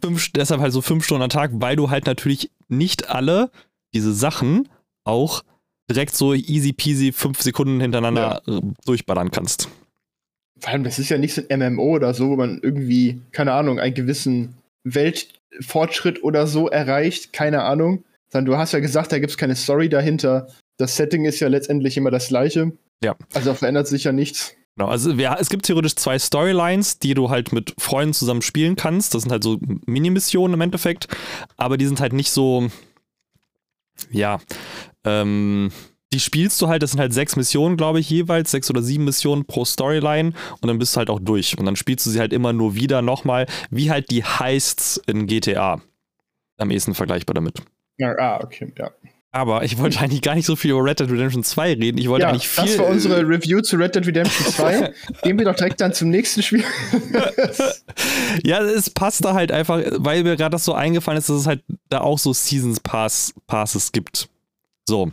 fünf, deshalb halt so fünf Stunden am Tag, weil du halt natürlich nicht alle diese Sachen auch direkt so easy peasy fünf Sekunden hintereinander ja. durchballern kannst. Vor allem, das ist ja nicht so ein MMO oder so, wo man irgendwie, keine Ahnung, einen gewissen Weltfortschritt oder so erreicht, keine Ahnung. Sondern du hast ja gesagt, da gibt es keine Story dahinter. Das Setting ist ja letztendlich immer das gleiche. Ja. Also verändert sich ja nichts. Genau, also ja, es gibt theoretisch zwei Storylines, die du halt mit Freunden zusammen spielen kannst. Das sind halt so Mini-Missionen im Endeffekt, aber die sind halt nicht so, ja, ähm, die spielst du halt, das sind halt sechs Missionen, glaube ich, jeweils, sechs oder sieben Missionen pro Storyline und dann bist du halt auch durch. Und dann spielst du sie halt immer nur wieder nochmal, wie halt die Heists in GTA. Am ehesten vergleichbar damit. Ja, ah, okay, ja. Aber ich wollte eigentlich gar nicht so viel über Red Dead Redemption 2 reden. Ich wollte ja, eigentlich viel. Das war unsere Review zu Red Dead Redemption 2. Gehen wir doch direkt dann zum nächsten Spiel. ja, es passt da halt einfach, weil mir gerade das so eingefallen ist, dass es halt da auch so Seasons Pass Passes gibt. So.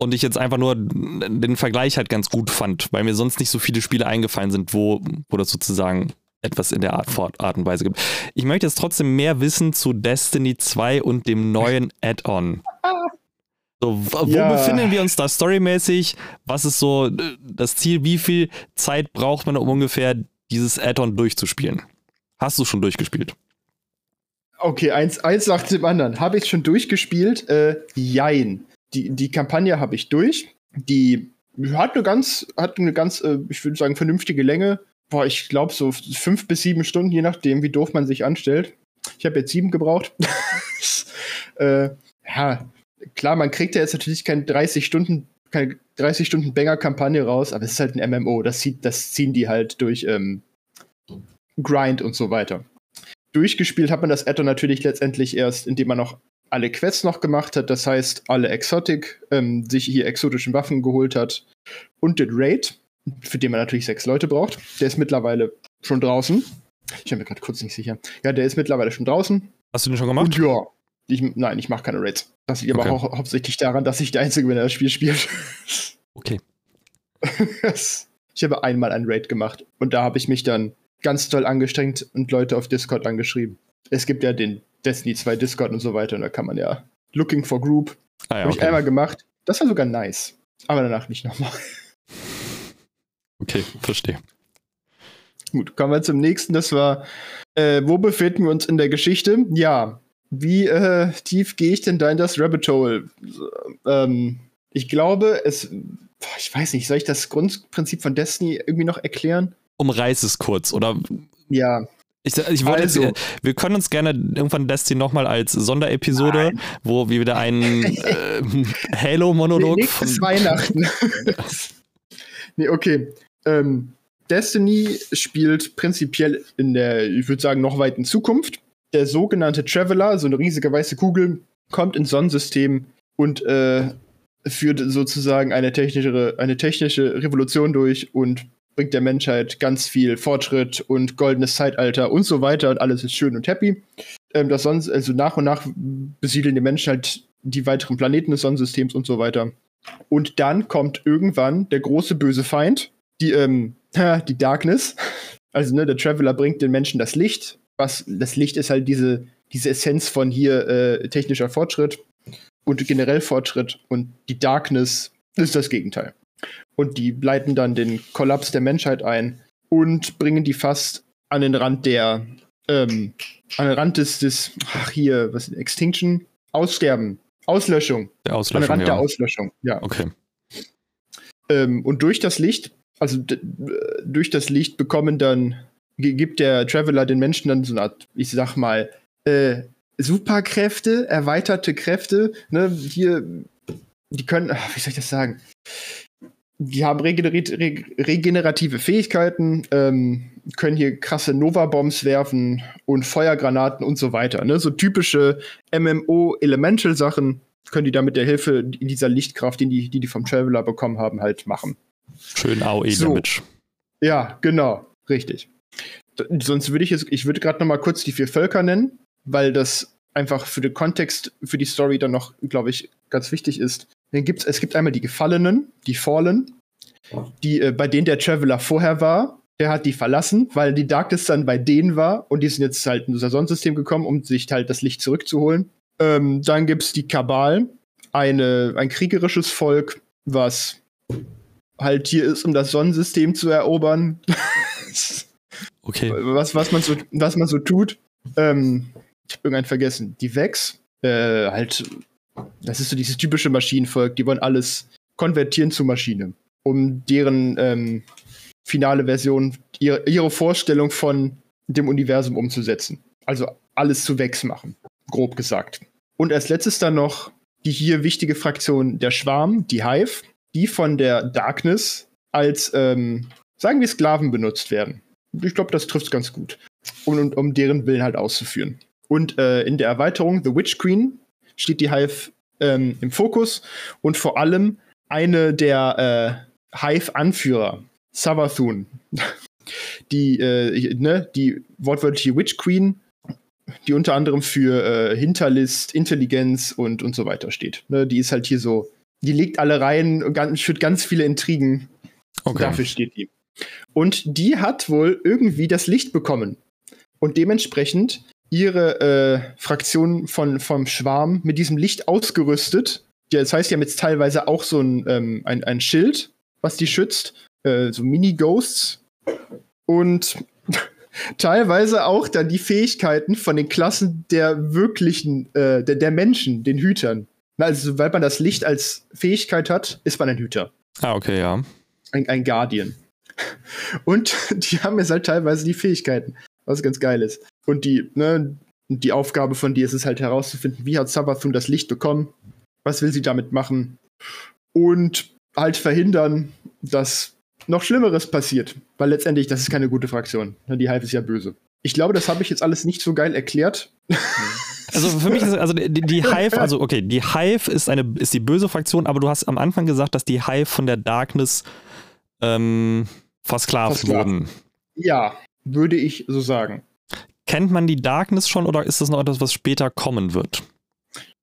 Und ich jetzt einfach nur den Vergleich halt ganz gut fand, weil mir sonst nicht so viele Spiele eingefallen sind, wo, wo das sozusagen etwas in der Art, Art und Weise gibt. Ich möchte jetzt trotzdem mehr wissen zu Destiny 2 und dem neuen Add-on. So, wo ja. befinden wir uns da storymäßig? Was ist so äh, das Ziel? Wie viel Zeit braucht man, um ungefähr dieses Add-on durchzuspielen? Hast du schon durchgespielt? Okay, eins, eins nach dem anderen. Habe ich schon durchgespielt? Äh, jein. Die, die Kampagne habe ich durch. Die hat eine ganz, hat eine ganz, äh, ich würde sagen, vernünftige Länge boah, ich glaube so fünf bis sieben Stunden, je nachdem, wie doof man sich anstellt. Ich habe jetzt sieben gebraucht. äh, ja, klar, man kriegt ja jetzt natürlich keine 30 Stunden, keine 30 Stunden Banger-Kampagne raus, aber es ist halt ein MMO. Das, zieht, das ziehen die halt durch ähm, Grind und so weiter. Durchgespielt hat man das Addon natürlich letztendlich erst, indem man noch alle Quests noch gemacht hat, das heißt alle Exotic, ähm, sich hier exotischen Waffen geholt hat und den Raid für den man natürlich sechs Leute braucht. Der ist mittlerweile schon draußen. Ich bin mir gerade kurz nicht sicher. Ja, der ist mittlerweile schon draußen. Hast du den schon gemacht? Und ja. Ich, nein, ich mache keine Raids. Das liegt okay. aber auch hauptsächlich daran, dass ich der Einzige bin, der das Spiel spielt. Okay. ich habe einmal ein Raid gemacht und da habe ich mich dann ganz toll angestrengt und Leute auf Discord angeschrieben. Es gibt ja den Destiny 2 Discord und so weiter und da kann man ja Looking for Group. Ah, ja, habe okay. ich einmal gemacht. Das war sogar nice. Aber danach nicht nochmal. Okay, verstehe. Gut, kommen wir zum nächsten. Das war, äh, wo befinden wir uns in der Geschichte? Ja, wie äh, tief gehe ich denn da in das Rabbit Hole? Ähm, ich glaube, es, ich weiß nicht, soll ich das Grundprinzip von Destiny irgendwie noch erklären? Umreiß es kurz, oder? Ja. Ich, ich wollte also, jetzt, wir können uns gerne irgendwann Destiny nochmal als Sonderepisode, nein. wo wir wieder einen äh, Halo-Monolog. Nee, nächstes Weihnachten. nee, okay. Ähm, Destiny spielt prinzipiell in der, ich würde sagen, noch weiten Zukunft. Der sogenannte Traveler, so eine riesige weiße Kugel, kommt ins Sonnensystem und äh, führt sozusagen eine technische, eine technische Revolution durch und bringt der Menschheit ganz viel Fortschritt und goldenes Zeitalter und so weiter und alles ist schön und happy. Ähm, das sonst, also nach und nach besiedeln die Menschen halt die weiteren Planeten des Sonnensystems und so weiter. Und dann kommt irgendwann der große böse Feind, die, ähm, die Darkness. Also, ne, der Traveler bringt den Menschen das Licht. Was, das Licht ist halt diese, diese Essenz von hier äh, technischer Fortschritt und generell Fortschritt. Und die Darkness ist das Gegenteil. Und die leiten dann den Kollaps der Menschheit ein und bringen die fast an den Rand der, ähm, an den Rand des, des ach hier, was, Extinction? Aussterben. Auslöschung. Der Auslöschung. An den Rand ja. der Auslöschung, ja. Okay. Ähm, und durch das Licht also durch das Licht bekommen dann, gibt der Traveler den Menschen dann so eine Art, ich sag mal, äh, Superkräfte, erweiterte Kräfte. Ne? Hier, die können, wie soll ich das sagen? Die haben regenerative Fähigkeiten, ähm, können hier krasse Nova-Bombs werfen und Feuergranaten und so weiter. Ne? So typische MMO-Elemental-Sachen können die da mit der Hilfe dieser Lichtkraft, die die, die vom Traveler bekommen haben, halt machen. Schön AOE-Damage. So. Ja, genau, richtig. sonst würde ich jetzt, ich würde gerade noch mal kurz die vier Völker nennen, weil das einfach für den Kontext, für die Story dann noch, glaube ich, ganz wichtig ist. Dann gibt's, es gibt einmal die Gefallenen, die Fallen, die, äh, bei denen der Traveler vorher war. Der hat die verlassen, weil die Darkness dann bei denen war und die sind jetzt halt in unser Sonnensystem gekommen, um sich halt das Licht zurückzuholen. Ähm, dann gibt's die Kabal, eine, ein kriegerisches Volk, was halt hier ist, um das Sonnensystem zu erobern. okay. Was, was, man so, was man so tut. Ähm, ich habe irgendeinen vergessen. Die Vex, äh, halt, das ist so dieses typische Maschinenvolk, die wollen alles konvertieren zu Maschine, um deren ähm, finale Version, ihre, ihre Vorstellung von dem Universum umzusetzen. Also alles zu Vex machen, grob gesagt. Und als letztes dann noch die hier wichtige Fraktion der Schwarm, die Hive, die von der Darkness als, ähm, sagen wir, Sklaven benutzt werden. Ich glaube, das trifft es ganz gut, um, um, um, deren Willen halt auszuführen. Und äh, in der Erweiterung The Witch Queen steht die Hive ähm, im Fokus und vor allem eine der äh, Hive-Anführer, Savathun, die, äh, ne, die wortwörtliche Witch Queen, die unter anderem für äh, Hinterlist, Intelligenz und, und so weiter steht. Ne, die ist halt hier so, die legt alle rein und führt ganz viele Intrigen. Okay. Dafür steht die. Und die hat wohl irgendwie das Licht bekommen. Und dementsprechend ihre äh, Fraktion von, vom Schwarm mit diesem Licht ausgerüstet. Ja, das heißt, die haben jetzt teilweise auch so ein, ähm, ein, ein Schild, was die schützt. Äh, so Mini-Ghosts. Und teilweise auch dann die Fähigkeiten von den Klassen der wirklichen, äh, der, der Menschen, den Hütern. Also, sobald man das Licht als Fähigkeit hat, ist man ein Hüter. Ah, okay, ja. Ein, ein Guardian. Und die haben jetzt halt teilweise die Fähigkeiten, was ganz geil ist. Und die, ne, die Aufgabe von dir ist es halt herauszufinden, wie hat Sabathun das Licht bekommen, was will sie damit machen und halt verhindern, dass noch Schlimmeres passiert, weil letztendlich das ist keine gute Fraktion. Ne, die Hive ist ja böse. Ich glaube, das habe ich jetzt alles nicht so geil erklärt. Also für mich ist also die, die, Hive, also okay, die Hive ist eine ist die böse Fraktion, aber du hast am Anfang gesagt, dass die Hive von der Darkness ähm, versklavt, versklavt wurden. Ja, würde ich so sagen. Kennt man die Darkness schon oder ist das noch etwas, was später kommen wird?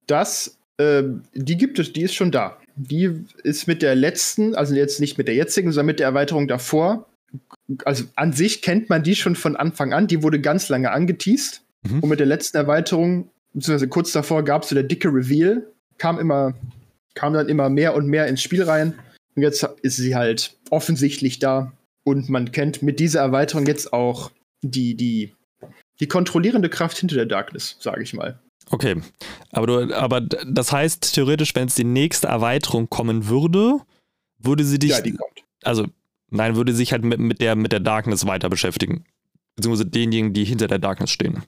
Das, äh, die gibt es, die ist schon da. Die ist mit der letzten, also jetzt nicht mit der jetzigen, sondern mit der Erweiterung davor. Also an sich kennt man die schon von Anfang an. Die wurde ganz lange angeteased. Mhm. Und mit der letzten Erweiterung, beziehungsweise kurz davor, gab es so der dicke Reveal. Kam immer, kam dann immer mehr und mehr ins Spiel rein. Und jetzt ist sie halt offensichtlich da. Und man kennt mit dieser Erweiterung jetzt auch die, die, die kontrollierende Kraft hinter der Darkness, sage ich mal. Okay, aber, du, aber das heißt theoretisch, wenn es die nächste Erweiterung kommen würde, würde sie dich. Ja, die kommt. Also, nein, würde sich halt mit, mit, der, mit der Darkness weiter beschäftigen. Beziehungsweise denjenigen, die hinter der Darkness stehen.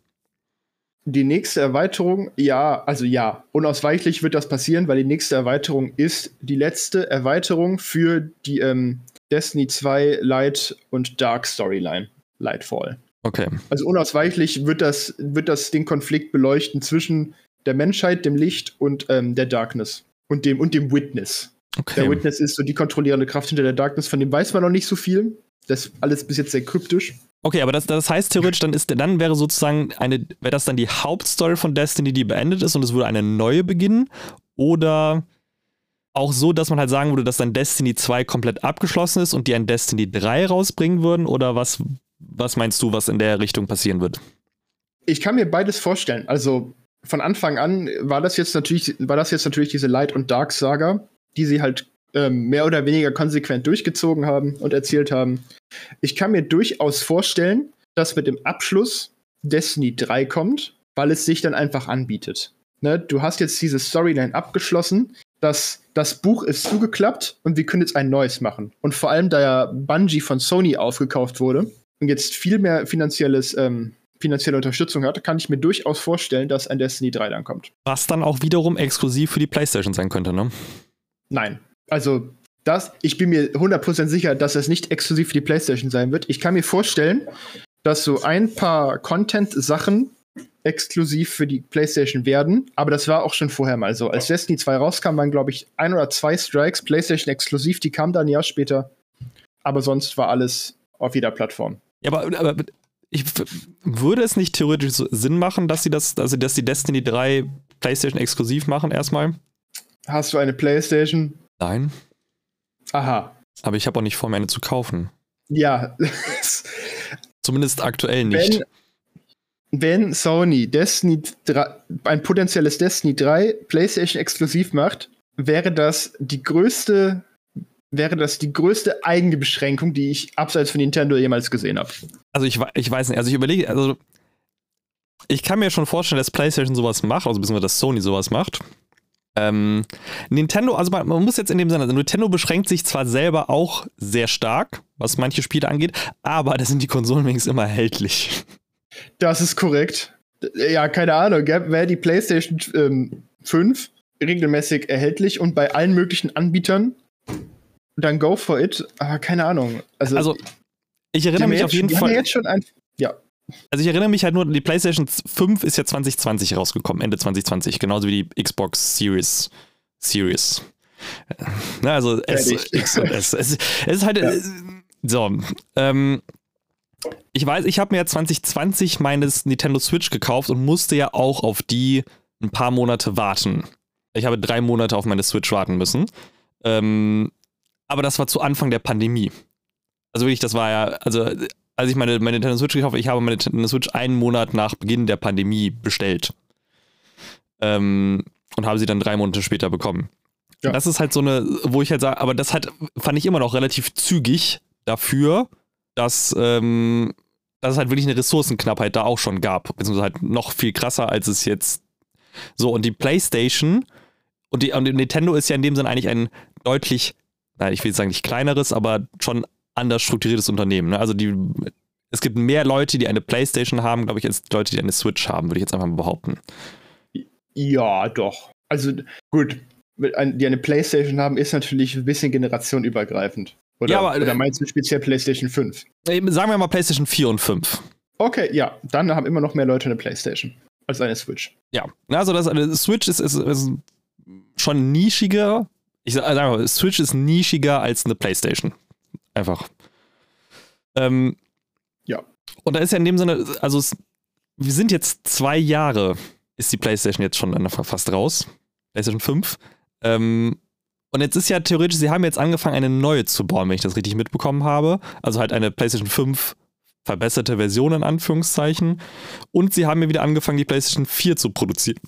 Die nächste Erweiterung, ja, also ja, unausweichlich wird das passieren, weil die nächste Erweiterung ist die letzte Erweiterung für die ähm, Destiny 2 Light und Dark Storyline, Lightfall. Okay. Also unausweichlich wird das, wird das den Konflikt beleuchten zwischen der Menschheit, dem Licht und ähm, der Darkness und dem, und dem Witness. Okay. Der Witness ist so die kontrollierende Kraft hinter der Darkness, von dem weiß man noch nicht so viel. Das ist alles bis jetzt sehr kryptisch. Okay, aber das, das heißt theoretisch, dann ist dann wäre sozusagen eine, wäre das dann die Hauptstory von Destiny, die beendet ist und es würde eine neue beginnen? Oder auch so, dass man halt sagen würde, dass dann Destiny 2 komplett abgeschlossen ist und die ein Destiny 3 rausbringen würden? Oder was, was meinst du, was in der Richtung passieren wird? Ich kann mir beides vorstellen. Also von Anfang an war das jetzt natürlich, war das jetzt natürlich diese Light- und Dark-Saga, die sie halt ähm, mehr oder weniger konsequent durchgezogen haben und erzählt haben. Ich kann mir durchaus vorstellen, dass mit dem Abschluss Destiny 3 kommt, weil es sich dann einfach anbietet. Ne, du hast jetzt diese Storyline abgeschlossen, das, das Buch ist zugeklappt und wir können jetzt ein neues machen. Und vor allem, da ja Bungie von Sony aufgekauft wurde und jetzt viel mehr finanzielles, ähm, finanzielle Unterstützung hat, kann ich mir durchaus vorstellen, dass ein Destiny 3 dann kommt. Was dann auch wiederum exklusiv für die PlayStation sein könnte, ne? Nein. Also, das, ich bin mir 100% sicher, dass es nicht exklusiv für die PlayStation sein wird. Ich kann mir vorstellen, dass so ein paar Content-Sachen exklusiv für die PlayStation werden. Aber das war auch schon vorher mal so. Als Destiny 2 rauskam, waren, glaube ich, ein oder zwei Strikes PlayStation exklusiv. Die kamen dann ein Jahr später. Aber sonst war alles auf jeder Plattform. Ja, aber, aber ich, würde es nicht theoretisch Sinn machen, dass sie das, also dass die Destiny 3 PlayStation exklusiv machen erstmal? Hast du eine PlayStation? Nein. Aha. Aber ich habe auch nicht vor, mir eine zu kaufen. Ja. Zumindest aktuell nicht. Wenn, wenn Sony Destiny 3, ein potenzielles Destiny 3 PlayStation exklusiv macht, wäre das die größte wäre das die größte eigene Beschränkung, die ich abseits von Nintendo jemals gesehen habe. Also ich, ich weiß nicht, also ich überlege, also ich kann mir schon vorstellen, dass PlayStation sowas macht, also beziehungsweise dass Sony sowas macht. Ähm, Nintendo, also man, man, muss jetzt in dem Sinne, also Nintendo beschränkt sich zwar selber auch sehr stark, was manche Spiele angeht, aber da sind die Konsolen wenigstens immer erhältlich. Das ist korrekt. Ja, keine Ahnung. Wäre die PlayStation ähm, 5 regelmäßig erhältlich und bei allen möglichen Anbietern, dann go for it. Aber keine Ahnung. Also, also ich erinnere mich auf jeden schon, Fall. Jetzt schon ein, ja. Also ich erinnere mich halt nur, die PlayStation 5 ist ja 2020 rausgekommen, Ende 2020, genauso wie die Xbox Series. Series. Na, also S, X und S. Es, es ist halt. Ja. So. Ähm, ich weiß, ich habe mir ja 2020 meines Nintendo Switch gekauft und musste ja auch auf die ein paar Monate warten. Ich habe drei Monate auf meine Switch warten müssen. Ähm, aber das war zu Anfang der Pandemie. Also wirklich, das war ja, also als ich meine, meine Nintendo Switch gekauft habe, ich habe meine Nintendo Switch einen Monat nach Beginn der Pandemie bestellt. Ähm, und habe sie dann drei Monate später bekommen. Ja. Das ist halt so eine, wo ich halt sage, aber das halt fand ich immer noch relativ zügig dafür, dass, ähm, dass es halt wirklich eine Ressourcenknappheit da auch schon gab. Beziehungsweise halt noch viel krasser, als es jetzt so. Und die PlayStation und die, und Nintendo ist ja in dem Sinne eigentlich ein deutlich, ich will jetzt sagen nicht kleineres, aber schon anders strukturiertes Unternehmen. Ne? Also die, es gibt mehr Leute, die eine PlayStation haben, glaube ich, als Leute, die eine Switch haben, würde ich jetzt einfach mal behaupten. Ja, doch. Also gut, die eine PlayStation haben, ist natürlich ein bisschen generationenübergreifend. Oder, ja, aber, oder meinst du speziell PlayStation 5? Sagen wir mal PlayStation 4 und 5. Okay, ja, dann haben immer noch mehr Leute eine PlayStation als eine Switch. Ja, also das, eine Switch ist, ist, ist schon nischiger. Ich sage mal, Switch ist nischiger als eine PlayStation. Einfach. Ähm, ja. Und da ist ja in dem Sinne, also es, wir sind jetzt zwei Jahre, ist die PlayStation jetzt schon fast raus. PlayStation 5. Ähm, und jetzt ist ja theoretisch, sie haben jetzt angefangen, eine neue zu bauen, wenn ich das richtig mitbekommen habe. Also halt eine PlayStation 5 verbesserte Version in Anführungszeichen. Und sie haben ja wieder angefangen, die PlayStation 4 zu produzieren.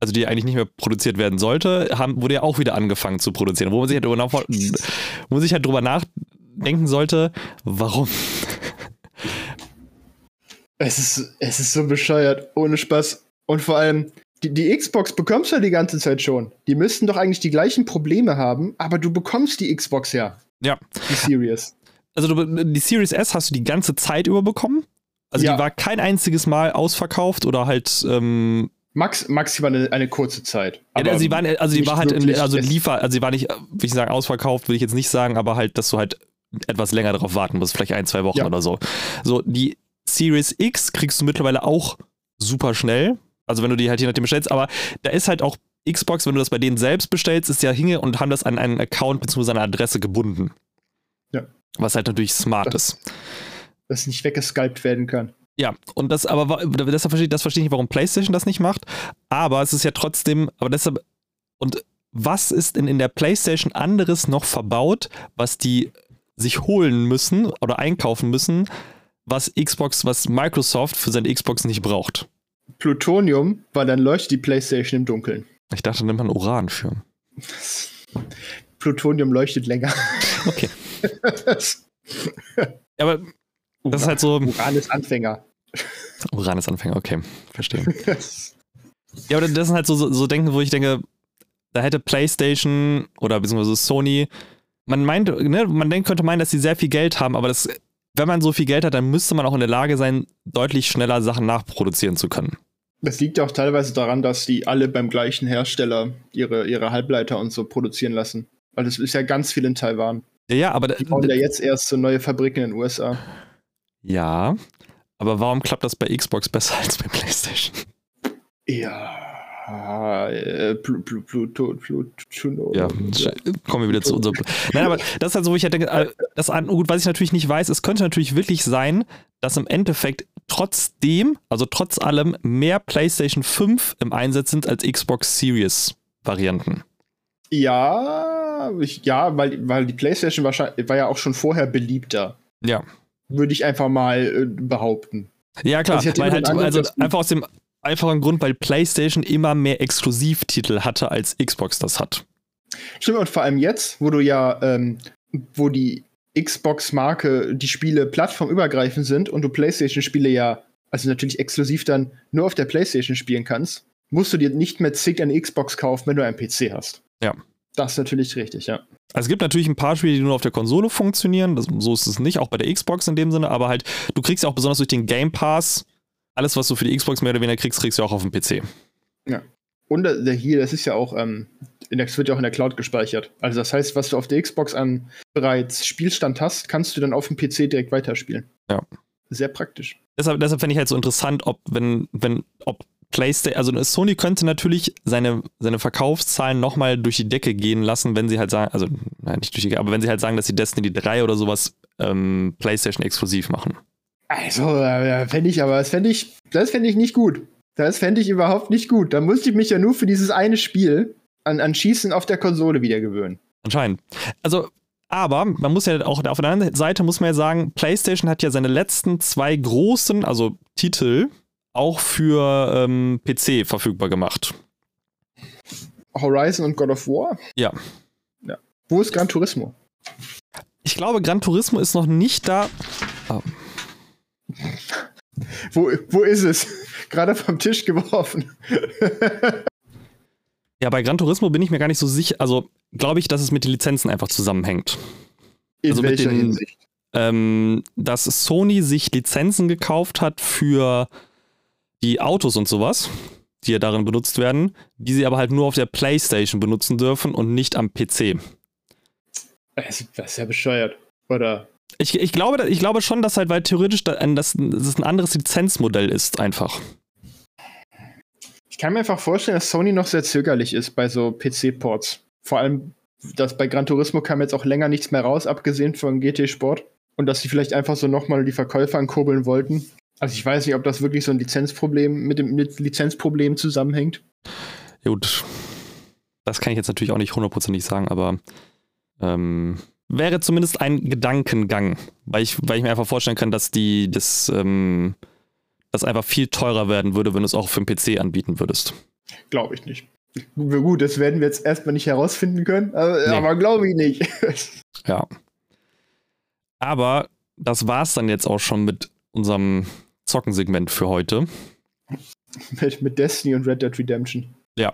Also die eigentlich nicht mehr produziert werden sollte, haben, wurde ja auch wieder angefangen zu produzieren. Wo man sich halt drüber, wo man sich halt drüber nachdenken sollte, warum? Es ist, es ist so bescheuert, ohne Spaß. Und vor allem, die, die Xbox bekommst du ja die ganze Zeit schon. Die müssten doch eigentlich die gleichen Probleme haben, aber du bekommst die Xbox ja. Ja. Die Series. Also du, die Series S hast du die ganze Zeit über bekommen. Also ja. die war kein einziges Mal ausverkauft oder halt ähm, Max, maximal eine, eine kurze Zeit. Ja, also, die waren, also die war halt, in, also Liefer, also die war nicht, will ich sagen, ausverkauft, will ich jetzt nicht sagen, aber halt, dass du halt etwas länger darauf warten musst, vielleicht ein, zwei Wochen ja. oder so. So, die Series X kriegst du mittlerweile auch super schnell. Also wenn du die halt je nachdem bestellst, aber da ist halt auch Xbox, wenn du das bei denen selbst bestellst, ist ja hinge und haben das an einen Account bzw. eine Adresse gebunden. Ja. Was halt natürlich smart das, ist. Dass nicht weggescalpt werden kann. Ja, und das aber das verstehe, das verstehe ich nicht, warum PlayStation das nicht macht. Aber es ist ja trotzdem, aber deshalb, und was ist denn in der PlayStation anderes noch verbaut, was die sich holen müssen oder einkaufen müssen, was Xbox, was Microsoft für seine Xbox nicht braucht? Plutonium, weil dann leuchtet die PlayStation im Dunkeln. Ich dachte, da nimmt man Uran für. Plutonium leuchtet länger. Okay. aber das ist halt so. Uran ist Anfänger. Uran ist Anfänger, okay. Verstehe. ja, aber das sind halt so, so, so Denken, wo ich denke, da hätte PlayStation oder beziehungsweise Sony, man meint, ne, man denkt, könnte meinen, dass sie sehr viel Geld haben, aber das, wenn man so viel Geld hat, dann müsste man auch in der Lage sein, deutlich schneller Sachen nachproduzieren zu können. Das liegt ja auch teilweise daran, dass die alle beim gleichen Hersteller ihre, ihre Halbleiter und so produzieren lassen. Weil das ist ja ganz viel in Taiwan. Ja, ja, aber. Die bauen ja jetzt erst so neue Fabriken in den USA. Ja, aber warum klappt das bei Xbox besser als bei PlayStation? Ja, äh, Pluto, Pluto, ja, kommen wir wieder zu unserem. Nein, aber das ist halt so, wo ich halt denke, äh, das, gut, was ich natürlich nicht weiß, es könnte natürlich wirklich sein, dass im Endeffekt trotzdem, also trotz allem, mehr PlayStation 5 im Einsatz sind als Xbox Series Varianten. Ja, ich, ja, weil, weil die PlayStation wahrscheinlich war ja auch schon vorher beliebter. Ja würde ich einfach mal äh, behaupten. Ja, klar, also weil halt, also einfach aus dem einfachen Grund, weil PlayStation immer mehr Exklusivtitel hatte, als Xbox das hat. Stimmt, und vor allem jetzt, wo du ja, ähm, wo die Xbox-Marke, die Spiele plattformübergreifend sind und du PlayStation-Spiele ja, also natürlich exklusiv dann nur auf der PlayStation spielen kannst, musst du dir nicht mehr zig eine Xbox kaufen, wenn du einen PC hast. Ja. Das ist natürlich richtig, ja. Also es gibt natürlich ein paar Spiele, die nur auf der Konsole funktionieren. Das, so ist es nicht, auch bei der Xbox in dem Sinne, aber halt, du kriegst ja auch besonders durch den Game Pass, alles, was du für die Xbox mehr oder weniger kriegst, kriegst du auch auf dem PC. Ja. Und der hier, das ist ja auch, ähm, das wird ja auch in der Cloud gespeichert. Also das heißt, was du auf der Xbox an bereits Spielstand hast, kannst du dann auf dem PC direkt weiterspielen. Ja. Sehr praktisch. deshalb, deshalb fände ich halt so interessant, ob, wenn, wenn, ob PlayStation, also Sony könnte natürlich seine, seine Verkaufszahlen nochmal durch die Decke gehen lassen, wenn sie halt sagen, also nein, nicht durch die Decke, aber wenn sie halt sagen, dass sie Destiny 3 oder sowas ähm, PlayStation exklusiv machen. Also, äh, fände ich aber, das fände ich, das fände ich nicht gut. Das fände ich überhaupt nicht gut. Da musste ich mich ja nur für dieses eine Spiel an, an Schießen auf der Konsole wieder gewöhnen. Anscheinend. Also, aber man muss ja auch auf der anderen Seite muss man ja sagen, PlayStation hat ja seine letzten zwei großen, also Titel, auch für ähm, PC verfügbar gemacht. Horizon und God of War? Ja. ja. Wo ist Gran Turismo? Ich glaube, Gran Turismo ist noch nicht da. Oh. wo, wo ist es? Gerade vom Tisch geworfen. ja, bei Gran Turismo bin ich mir gar nicht so sicher. Also glaube ich, dass es mit den Lizenzen einfach zusammenhängt. In also welcher den, Hinsicht? Ähm, dass Sony sich Lizenzen gekauft hat für die Autos und sowas, die ja darin benutzt werden, die sie aber halt nur auf der PlayStation benutzen dürfen und nicht am PC. Das ist ja bescheuert. Oder? Ich, ich, glaube, ich glaube schon, dass halt, weil theoretisch das, das ein anderes Lizenzmodell ist, einfach. Ich kann mir einfach vorstellen, dass Sony noch sehr zögerlich ist bei so PC-Ports. Vor allem, dass bei Gran Turismo kam jetzt auch länger nichts mehr raus, abgesehen von GT Sport. Und dass sie vielleicht einfach so nochmal die Verkäufer ankurbeln wollten. Also ich weiß nicht, ob das wirklich so ein Lizenzproblem mit dem Lizenzproblem zusammenhängt. Ja, gut. Das kann ich jetzt natürlich auch nicht hundertprozentig sagen, aber ähm, wäre zumindest ein Gedankengang, weil ich, weil ich mir einfach vorstellen kann, dass die das, ähm, das einfach viel teurer werden würde, wenn du es auch für den PC anbieten würdest. Glaube ich nicht. Gut, das werden wir jetzt erstmal nicht herausfinden können, aber, nee. aber glaube ich nicht. ja. Aber das war es dann jetzt auch schon mit unserem Zockensegment für heute. Mit, mit Destiny und Red Dead Redemption. Ja.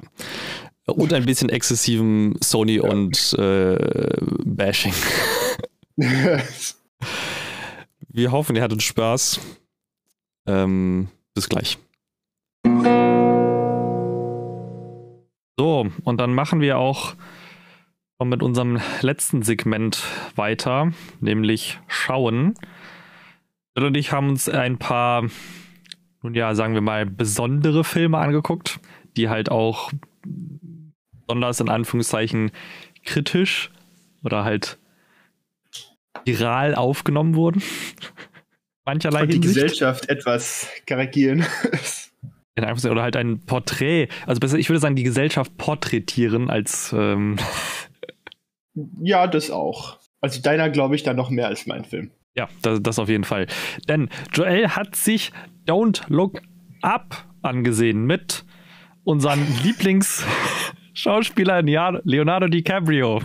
Und ein bisschen exzessivem Sony ja. und äh, Bashing. Wir hoffen, ihr hattet Spaß. Ähm, bis gleich. So, und dann machen wir auch mit unserem letzten Segment weiter, nämlich Schauen. Bill und ich haben uns ein paar, nun ja, sagen wir mal, besondere Filme angeguckt, die halt auch besonders in Anführungszeichen kritisch oder halt viral aufgenommen wurden. Mancherlei Und die Hinsicht. Gesellschaft etwas karikieren. In oder halt ein Porträt, also besser, ich würde sagen, die Gesellschaft porträtieren als. Ähm ja, das auch. Also deiner glaube ich dann noch mehr als mein Film. Ja, das, das auf jeden Fall. Denn Joel hat sich Don't Look Up angesehen mit unseren Lieblingsschauspieler Leonardo DiCaprio.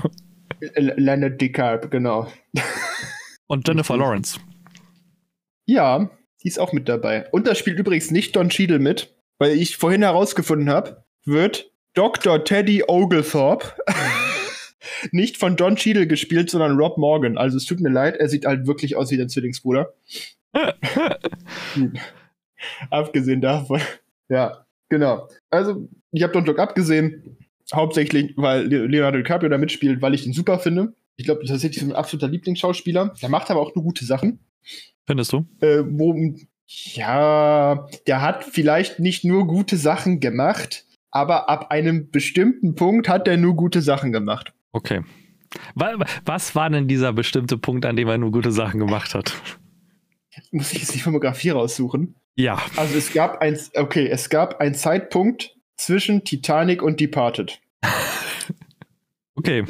Leonard DiCaprio, genau. Und Jennifer Lawrence. Ja, die ist auch mit dabei. Und da spielt übrigens nicht Don Cheadle mit, weil ich vorhin herausgefunden habe, wird Dr. Teddy Oglethorpe nicht von Don Cheadle gespielt, sondern Rob Morgan. Also es tut mir leid, er sieht halt wirklich aus wie dein Zwillingsbruder. Abgesehen davon. Ja, genau. Also, ich habe Don't Look abgesehen, hauptsächlich, weil Leonardo DiCaprio da mitspielt, weil ich ihn super finde. Ich glaube, das ist ein absoluter Lieblingsschauspieler. Der macht aber auch nur gute Sachen. Findest du? Äh, wo, ja, der hat vielleicht nicht nur gute Sachen gemacht, aber ab einem bestimmten Punkt hat er nur gute Sachen gemacht. Okay. Was war denn dieser bestimmte Punkt, an dem er nur gute Sachen gemacht hat? Muss ich jetzt die Filmografie raussuchen? Ja. Also es gab ein, okay, es gab einen Zeitpunkt zwischen Titanic und Departed. okay.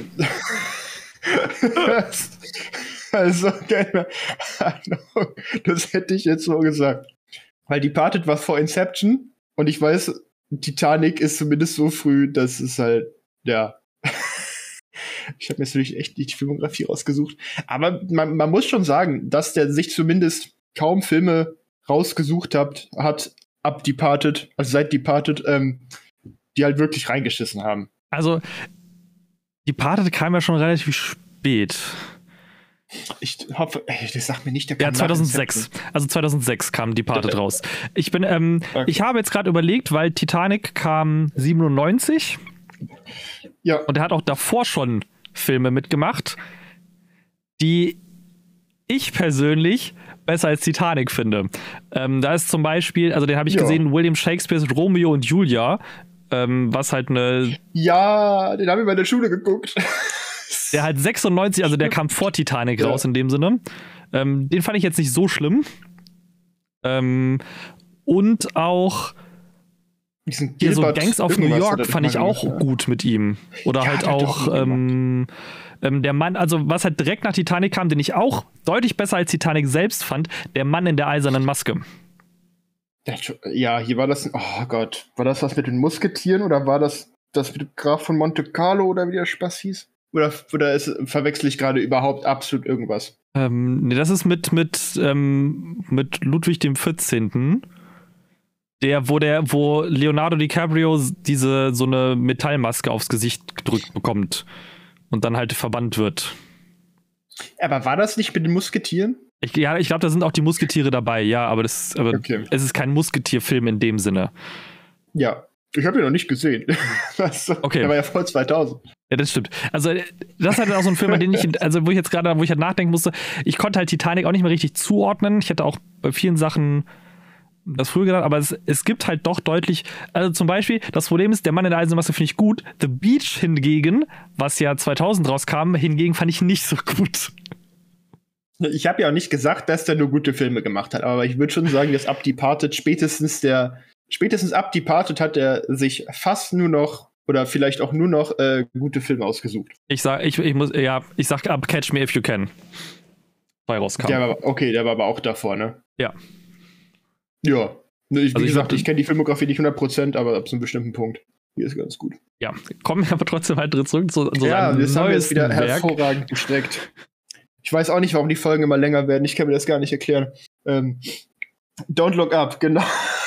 also, keine Ahnung. Das hätte ich jetzt so gesagt. Weil Departed war vor Inception und ich weiß, Titanic ist zumindest so früh, dass es halt, ja, ich habe mir natürlich echt nicht die Filmografie rausgesucht. Aber man, man muss schon sagen, dass der sich zumindest kaum Filme rausgesucht hat, hat ab Departed, also seit Departed, ähm, die halt wirklich reingeschissen haben. Also, Departed kam ja schon relativ spät. Ich hoffe, ey, das sagt mir nicht der Ja, 2006. Also 2006 kam Departed raus. Ich bin, ähm, okay. ich habe jetzt gerade überlegt, weil Titanic kam 97. Ja. Und er hat auch davor schon Filme mitgemacht, die ich persönlich besser als Titanic finde. Ähm, da ist zum Beispiel, also den habe ich ja. gesehen, William Shakespeares Romeo und Julia, ähm, was halt eine. Ja, den habe ich bei der Schule geguckt. Der halt 96, also der kam vor Titanic ja. raus in dem Sinne. Ähm, den fand ich jetzt nicht so schlimm. Ähm, und auch hier so Gangs of New York fand ich auch ja. gut mit ihm. Oder ja, halt auch ähm, ähm, der Mann, also was halt direkt nach Titanic kam, den ich auch deutlich besser als Titanic selbst fand, der Mann in der eisernen Maske. Ja, hier war das, oh Gott, war das was mit den Musketieren oder war das das mit dem Graf von Monte Carlo oder wie der Spaß hieß? Oder, oder ist, verwechsel ich gerade überhaupt absolut irgendwas? Ähm, nee, das ist mit, mit, ähm, mit Ludwig dem 14. Der, wo der, wo Leonardo DiCaprio diese so eine Metallmaske aufs Gesicht gedrückt bekommt und dann halt verbannt wird. Aber war das nicht mit den Musketieren? Ich, ja, ich glaube, da sind auch die Musketiere dabei, ja, aber, das, aber okay. es ist kein Musketierfilm in dem Sinne. Ja, ich habe ihn noch nicht gesehen. okay. Der war ja voll 2000. Ja, das stimmt. Also, das ist halt auch so ein Film, den ich, also wo ich jetzt gerade, wo ich halt nachdenken musste, ich konnte halt Titanic auch nicht mehr richtig zuordnen. Ich hätte auch bei vielen Sachen das früher gedacht, aber es, es gibt halt doch deutlich, also zum Beispiel, das Problem ist, der Mann in der Eisenmasse finde ich gut. The Beach hingegen, was ja 2000 rauskam, hingegen fand ich nicht so gut. Ich habe ja auch nicht gesagt, dass der nur gute Filme gemacht hat, aber ich würde schon sagen, dass ab Departed spätestens der, spätestens ab Departed hat er sich fast nur noch oder vielleicht auch nur noch äh, gute Filme ausgesucht. Ich sag, ich, ich muss, ja, ich sag ab Catch Me If You Can. Bei rauskam. Der war, okay, der war aber auch davor, ne? Ja. Ja. Ne, ich, also wie ich gesagt, ich kenne die Filmografie nicht 100%, aber ab so einem bestimmten Punkt. Hier ist ganz gut. Ja, kommen wir aber trotzdem halt zurück zu, zu ja, das haben wir jetzt wieder Werk. hervorragend gestreckt. Ich weiß auch nicht, warum die Folgen immer länger werden. Ich kann mir das gar nicht erklären. Ähm, Don't Look Up, genau.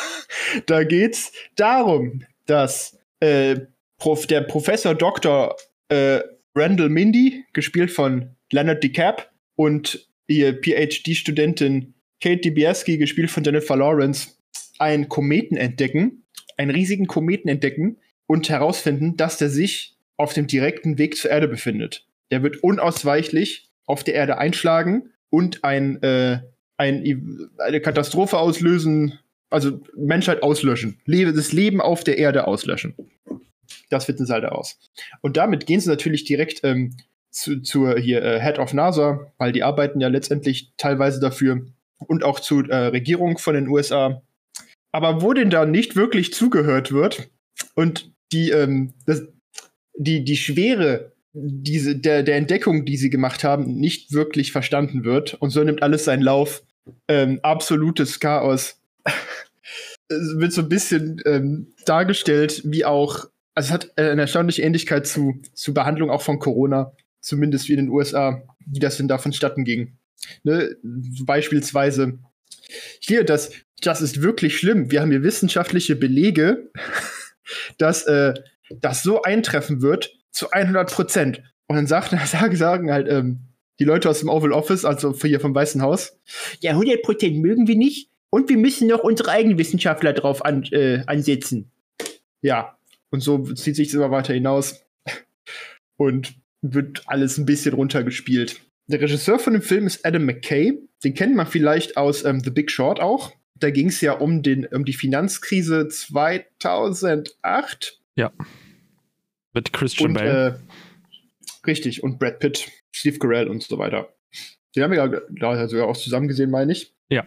da geht's darum, dass äh, Prof, der Professor Dr. Äh, Randall Mindy, gespielt von Leonard DeCap, und ihr PhD-Studentin Kate DiBiasky, gespielt von Jennifer Lawrence, einen Kometen entdecken, einen riesigen Kometen entdecken und herausfinden, dass der sich auf dem direkten Weg zur Erde befindet. Der wird unausweichlich auf der Erde einschlagen und ein, äh, ein, eine Katastrophe auslösen, also Menschheit auslöschen. Das Leben auf der Erde auslöschen. Das finden sie halt aus. Und damit gehen sie natürlich direkt ähm, zu, zur hier äh, Head of NASA, weil die arbeiten ja letztendlich teilweise dafür und auch zur äh, Regierung von den USA. Aber wo denn da nicht wirklich zugehört wird und die, ähm, das, die, die Schwere diese, der, der Entdeckung, die sie gemacht haben, nicht wirklich verstanden wird. Und so nimmt alles seinen Lauf. Ähm, absolutes Chaos. es wird so ein bisschen ähm, dargestellt, wie auch, also es hat eine erstaunliche Ähnlichkeit zu, zu Behandlung auch von Corona, zumindest wie in den USA, wie das denn da vonstatten ging. Ne? Beispielsweise, hier, das, das ist wirklich schlimm. Wir haben hier wissenschaftliche Belege, dass äh, das so eintreffen wird zu 100 Prozent. Und dann sagt, sagen, halt ähm, die Leute aus dem Oval Office, also hier vom Weißen Haus, ja, 100 Prozent mögen wir nicht und wir müssen noch unsere eigenen Wissenschaftler drauf an, äh, ansetzen. Ja, und so zieht sich das immer weiter hinaus und wird alles ein bisschen runtergespielt. Der Regisseur von dem Film ist Adam McKay. Den kennt man vielleicht aus ähm, The Big Short auch. Da ging es ja um, den, um die Finanzkrise 2008. Ja. Mit Christian und, Bale. Äh, richtig, und Brad Pitt, Steve Carell und so weiter. Den haben wir ja sogar auch zusammen gesehen, meine ich. Ja.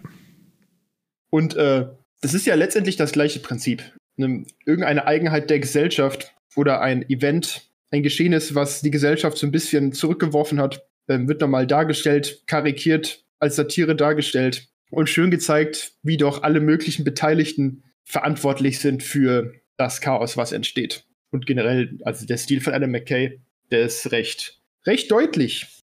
Und äh, das ist ja letztendlich das gleiche Prinzip. Ne, irgendeine Eigenheit der Gesellschaft oder ein Event, ein Geschehnis, was die Gesellschaft so ein bisschen zurückgeworfen hat, äh, wird nochmal dargestellt, karikiert, als Satire dargestellt und schön gezeigt, wie doch alle möglichen Beteiligten verantwortlich sind für das Chaos, was entsteht. Und generell, also der Stil von Adam McKay, der ist recht, recht deutlich,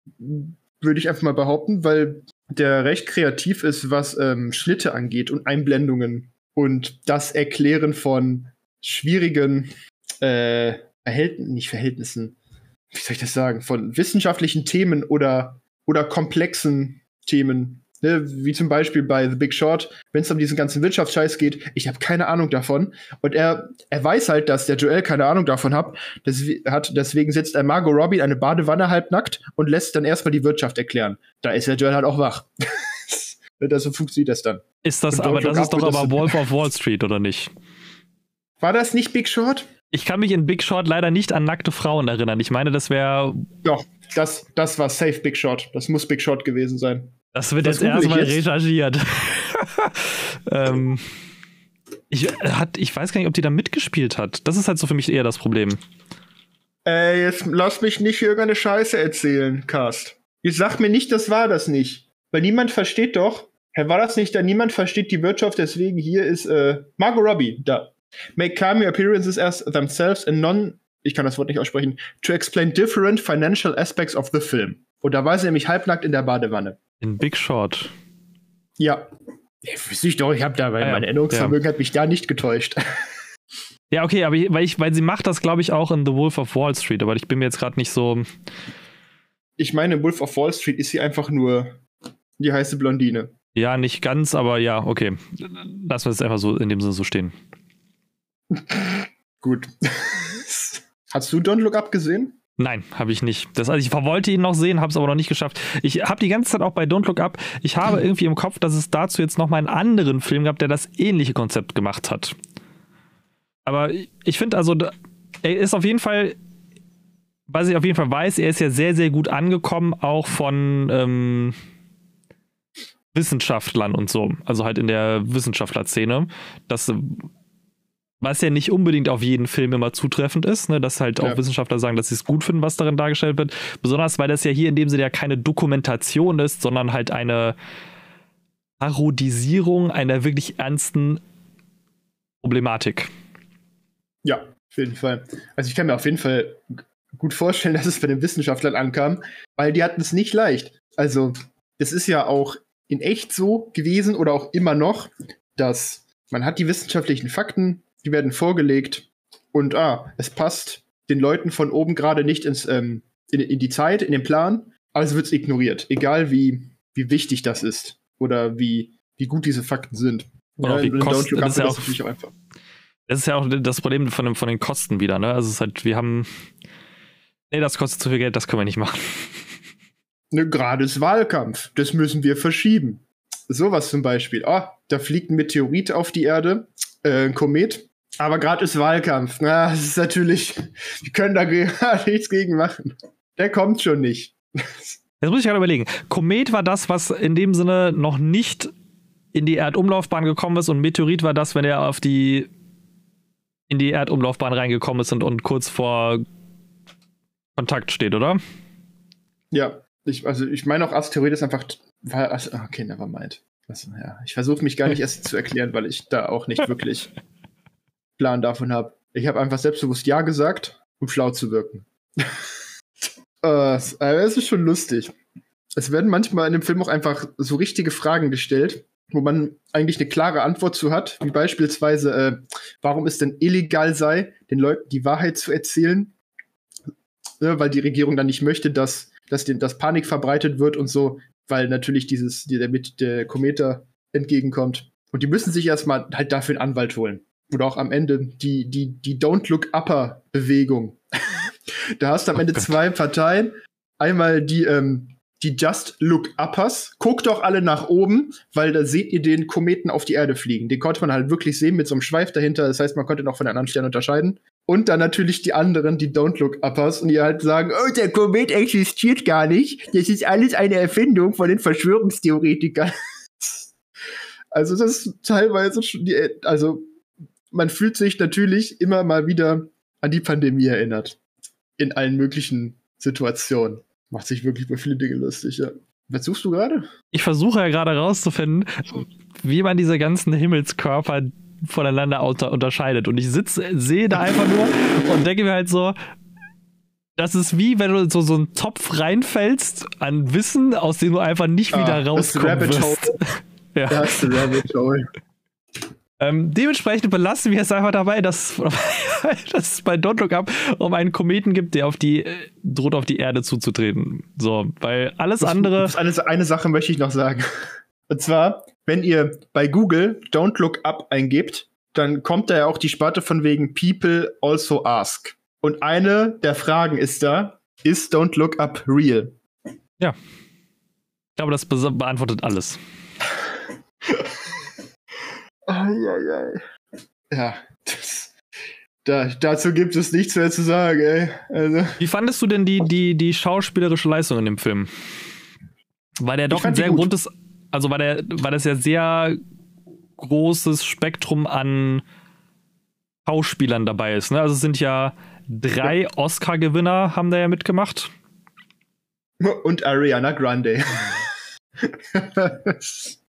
würde ich einfach mal behaupten, weil der recht kreativ ist, was ähm, Schnitte angeht und Einblendungen und das Erklären von schwierigen äh, Verhältnissen, nicht Verhältnissen, wie soll ich das sagen, von wissenschaftlichen Themen oder, oder komplexen Themen Ne, wie zum Beispiel bei The Big Short, wenn es um diesen ganzen Wirtschaftsscheiß geht, ich habe keine Ahnung davon. Und er, er weiß halt, dass der Joel keine Ahnung davon hat. Das, hat deswegen sitzt er Margot Robbie in eine Badewanne halbnackt und lässt dann erstmal die Wirtschaft erklären. Da ist der Joel halt auch wach. Also funktioniert das dann. Ist das, aber das ist doch aber Wolf of Wall Street, oder nicht? War das nicht Big Short? Ich kann mich in Big Short leider nicht an nackte Frauen erinnern. Ich meine, das wäre. Doch, das, das war safe Big Short. Das muss Big Short gewesen sein. Das wird das jetzt erstmal recherchiert. ähm, ich, hat, ich weiß gar nicht, ob die da mitgespielt hat. Das ist halt so für mich eher das Problem. Äh, jetzt lass mich nicht irgendeine Scheiße erzählen, Cast. Ich sag mir nicht, das war das nicht. Weil niemand versteht doch, Herr, war das nicht da? Niemand versteht die Wirtschaft, deswegen hier ist äh, Margot Robbie, da. Make cameo appearances as themselves and non, ich kann das Wort nicht aussprechen, to explain different financial aspects of the film. Und da war sie nämlich halbnackt in der Badewanne. In Big Short. Ja. Ja, wüsste ich doch, ich habe da, weil ah, mein Erinnerungsvermögen ja. hat mich da nicht getäuscht. Ja, okay, aber weil, ich, weil sie macht das, glaube ich, auch in The Wolf of Wall Street, aber ich bin mir jetzt gerade nicht so. Ich meine, in Wolf of Wall Street ist sie einfach nur die heiße Blondine. Ja, nicht ganz, aber ja, okay. Lassen wir es einfach so in dem Sinne so stehen. Gut. Hast du Don't Look Up gesehen? Nein, habe ich nicht. Das, also ich wollte ihn noch sehen, habe es aber noch nicht geschafft. Ich habe die ganze Zeit auch bei Don't Look Up, ich habe irgendwie im Kopf, dass es dazu jetzt noch mal einen anderen Film gab, der das ähnliche Konzept gemacht hat. Aber ich finde also, er ist auf jeden Fall, was ich auf jeden Fall weiß, er ist ja sehr, sehr gut angekommen, auch von ähm, Wissenschaftlern und so. Also halt in der Wissenschaftlerszene. Das was ja nicht unbedingt auf jeden Film immer zutreffend ist, ne, dass halt auch ja. Wissenschaftler sagen, dass sie es gut finden, was darin dargestellt wird. Besonders weil das ja hier in dem Sinne ja keine Dokumentation ist, sondern halt eine Parodisierung einer wirklich ernsten Problematik. Ja, auf jeden Fall. Also ich kann mir auf jeden Fall gut vorstellen, dass es bei den Wissenschaftlern ankam, weil die hatten es nicht leicht. Also es ist ja auch in echt so gewesen oder auch immer noch, dass man hat die wissenschaftlichen Fakten, die werden vorgelegt und ah, es passt den Leuten von oben gerade nicht ins, ähm, in, in, die Zeit, in den Plan, also wird es ignoriert, egal wie, wie wichtig das ist oder wie, wie gut diese Fakten sind. Oder ja, wie Kosten, das ist ja auch, auch einfach. Das ist ja auch das Problem von, dem, von den Kosten wieder, ne? Also es ist halt, wir haben, nee, das kostet zu viel Geld, das können wir nicht machen. Ne, gerade ist Wahlkampf, das müssen wir verschieben. Sowas zum Beispiel. Ah, oh, da fliegt ein Meteorit auf die Erde, äh, ein Komet, aber gerade ist Wahlkampf. Na, das ist natürlich, wir können da nichts gegen machen. Der kommt schon nicht. Jetzt muss ich gerade überlegen. Komet war das, was in dem Sinne noch nicht in die Erdumlaufbahn gekommen ist und Meteorit war das, wenn er auf die in die Erdumlaufbahn reingekommen ist und, und kurz vor Kontakt steht, oder? Ja, ich, also ich meine auch Asteroid ist einfach. War, okay, never mind. Also, ja, ich versuche mich gar nicht erst zu erklären, weil ich da auch nicht wirklich Plan davon habe. Ich habe einfach selbstbewusst Ja gesagt, um schlau zu wirken. äh, es ist schon lustig. Es werden manchmal in dem Film auch einfach so richtige Fragen gestellt, wo man eigentlich eine klare Antwort zu hat, wie beispielsweise, äh, warum es denn illegal sei, den Leuten die Wahrheit zu erzählen, ne, weil die Regierung dann nicht möchte, dass, dass, den, dass Panik verbreitet wird und so, weil natürlich dieses, der, der, der Kometer entgegenkommt. Und die müssen sich erstmal halt dafür einen Anwalt holen oder auch am Ende die, die, die Don't Look Upper Bewegung. da hast du am oh Ende Gott. zwei Parteien. Einmal die, ähm, die Just Look Uppers. Guckt doch alle nach oben, weil da seht ihr den Kometen auf die Erde fliegen. Den konnte man halt wirklich sehen mit so einem Schweif dahinter. Das heißt, man konnte noch von den anderen Sternen unterscheiden. Und dann natürlich die anderen, die Don't Look Uppers, und die halt sagen, oh, der Komet existiert gar nicht. Das ist alles eine Erfindung von den Verschwörungstheoretikern. also das ist teilweise schon die, also man fühlt sich natürlich immer mal wieder an die Pandemie erinnert. In allen möglichen Situationen. Macht sich wirklich über viele Dinge lustig, ja. Was suchst du gerade? Ich versuche ja gerade rauszufinden, wie man diese ganzen Himmelskörper voneinander unter unterscheidet. Und ich sitze, sehe da einfach nur und denke mir halt so, das ist wie wenn du so, so einen Topf reinfällst an Wissen, aus dem du einfach nicht ah, wieder rauskommst. Das Rabbit ja. Das Rabbit Hole. Ähm, dementsprechend belassen wir es einfach dabei, dass, dass es bei Don't Look Up um einen Kometen gibt, der auf die äh, droht auf die Erde zuzutreten. So, weil alles das, andere. Das eine, eine Sache möchte ich noch sagen. Und zwar, wenn ihr bei Google Don't Look Up eingebt, dann kommt da ja auch die Sparte von wegen People also ask. Und eine der Fragen ist da, ist Don't Look Up real? Ja. Ich glaube, das be beantwortet alles. Ja, das, da, dazu gibt es nichts mehr zu sagen, ey. Also. Wie fandest du denn die, die, die schauspielerische Leistung in dem Film? Weil der doch ein sehr gutes, also war der, war das ja sehr großes Spektrum an Schauspielern dabei ist. Ne? Also es sind ja drei ja. Oscar-Gewinner haben da ja mitgemacht. Und Ariana Grande.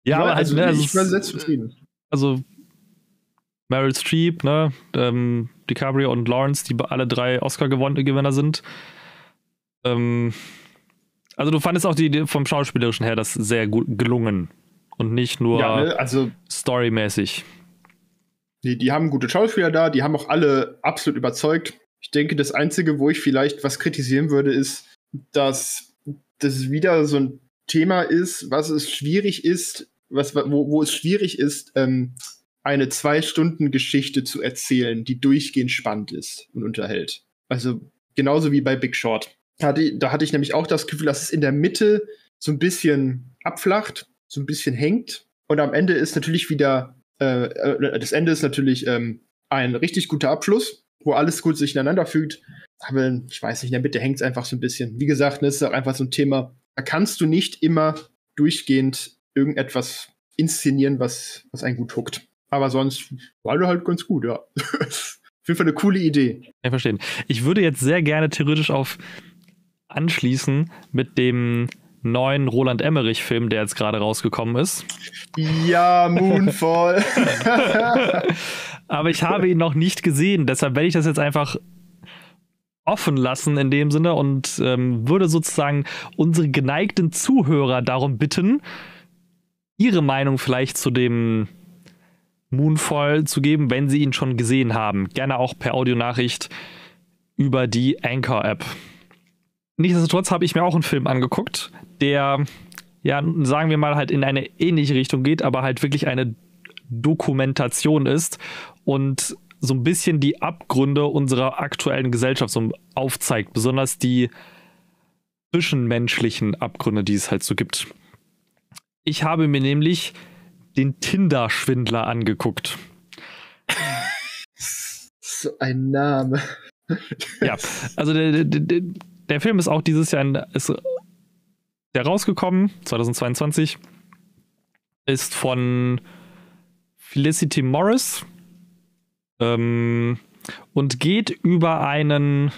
ja, aber halt, also, ne, also ich war sehr zufrieden. Also Meryl Streep, ne, ähm, DiCaprio und Lawrence, die alle drei Oscar-Gewinner sind. Ähm, also du fandest auch die vom Schauspielerischen her das sehr gut gelungen und nicht nur ja, ne, also, storymäßig. Die, die haben gute Schauspieler da, die haben auch alle absolut überzeugt. Ich denke, das Einzige, wo ich vielleicht was kritisieren würde, ist, dass das wieder so ein Thema ist, was es schwierig ist, was, wo, wo es schwierig ist, ähm, eine Zwei-Stunden-Geschichte zu erzählen, die durchgehend spannend ist und unterhält. Also genauso wie bei Big Short. Da hatte, da hatte ich nämlich auch das Gefühl, dass es in der Mitte so ein bisschen abflacht, so ein bisschen hängt. Und am Ende ist natürlich wieder, äh, äh, das Ende ist natürlich ähm, ein richtig guter Abschluss, wo alles gut sich ineinander fügt. Aber ich weiß nicht, in der Mitte hängt es einfach so ein bisschen. Wie gesagt, das ne, ist auch einfach so ein Thema. Da kannst du nicht immer durchgehend irgendetwas inszenieren, was, was einen gut huckt. Aber sonst war der halt ganz gut, ja. Auf jeden Fall eine coole Idee. Ich verstehe. Ich würde jetzt sehr gerne theoretisch auf anschließen mit dem neuen Roland Emmerich-Film, der jetzt gerade rausgekommen ist. Ja, Moonfall. Aber ich habe ihn noch nicht gesehen, deshalb werde ich das jetzt einfach offen lassen in dem Sinne und ähm, würde sozusagen unsere geneigten Zuhörer darum bitten, ihre Meinung vielleicht zu dem Moonfall zu geben, wenn sie ihn schon gesehen haben. Gerne auch per Audionachricht über die Anchor-App. Nichtsdestotrotz habe ich mir auch einen Film angeguckt, der, ja, sagen wir mal, halt in eine ähnliche Richtung geht, aber halt wirklich eine Dokumentation ist und so ein bisschen die Abgründe unserer aktuellen Gesellschaft so aufzeigt, besonders die zwischenmenschlichen Abgründe, die es halt so gibt. Ich habe mir nämlich den Tinder-Schwindler angeguckt. So ein Name. ja, also der, der, der Film ist auch dieses Jahr in, ist der rausgekommen, 2022. Ist von Felicity Morris ähm, und geht über einen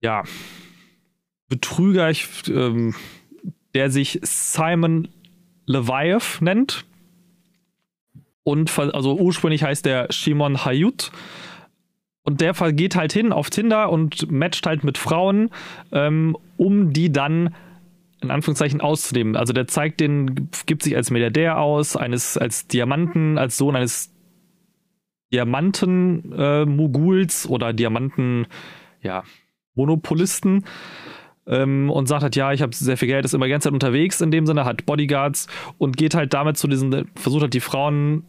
ja, Betrüger, ich, ähm, der sich Simon Leviath nennt. Und also ursprünglich heißt der Shimon Hayut. Und der geht halt hin auf Tinder und matcht halt mit Frauen, ähm, um die dann in Anführungszeichen auszunehmen. Also der zeigt den, gibt sich als Milliardär aus, eines als Diamanten, als Sohn eines Diamanten-Moguls äh, oder Diamanten, ja, Monopolisten ähm, und sagt halt, ja, ich habe sehr viel Geld, ist immer die ganze Zeit unterwegs in dem Sinne, hat Bodyguards und geht halt damit zu diesen, versucht halt die Frauen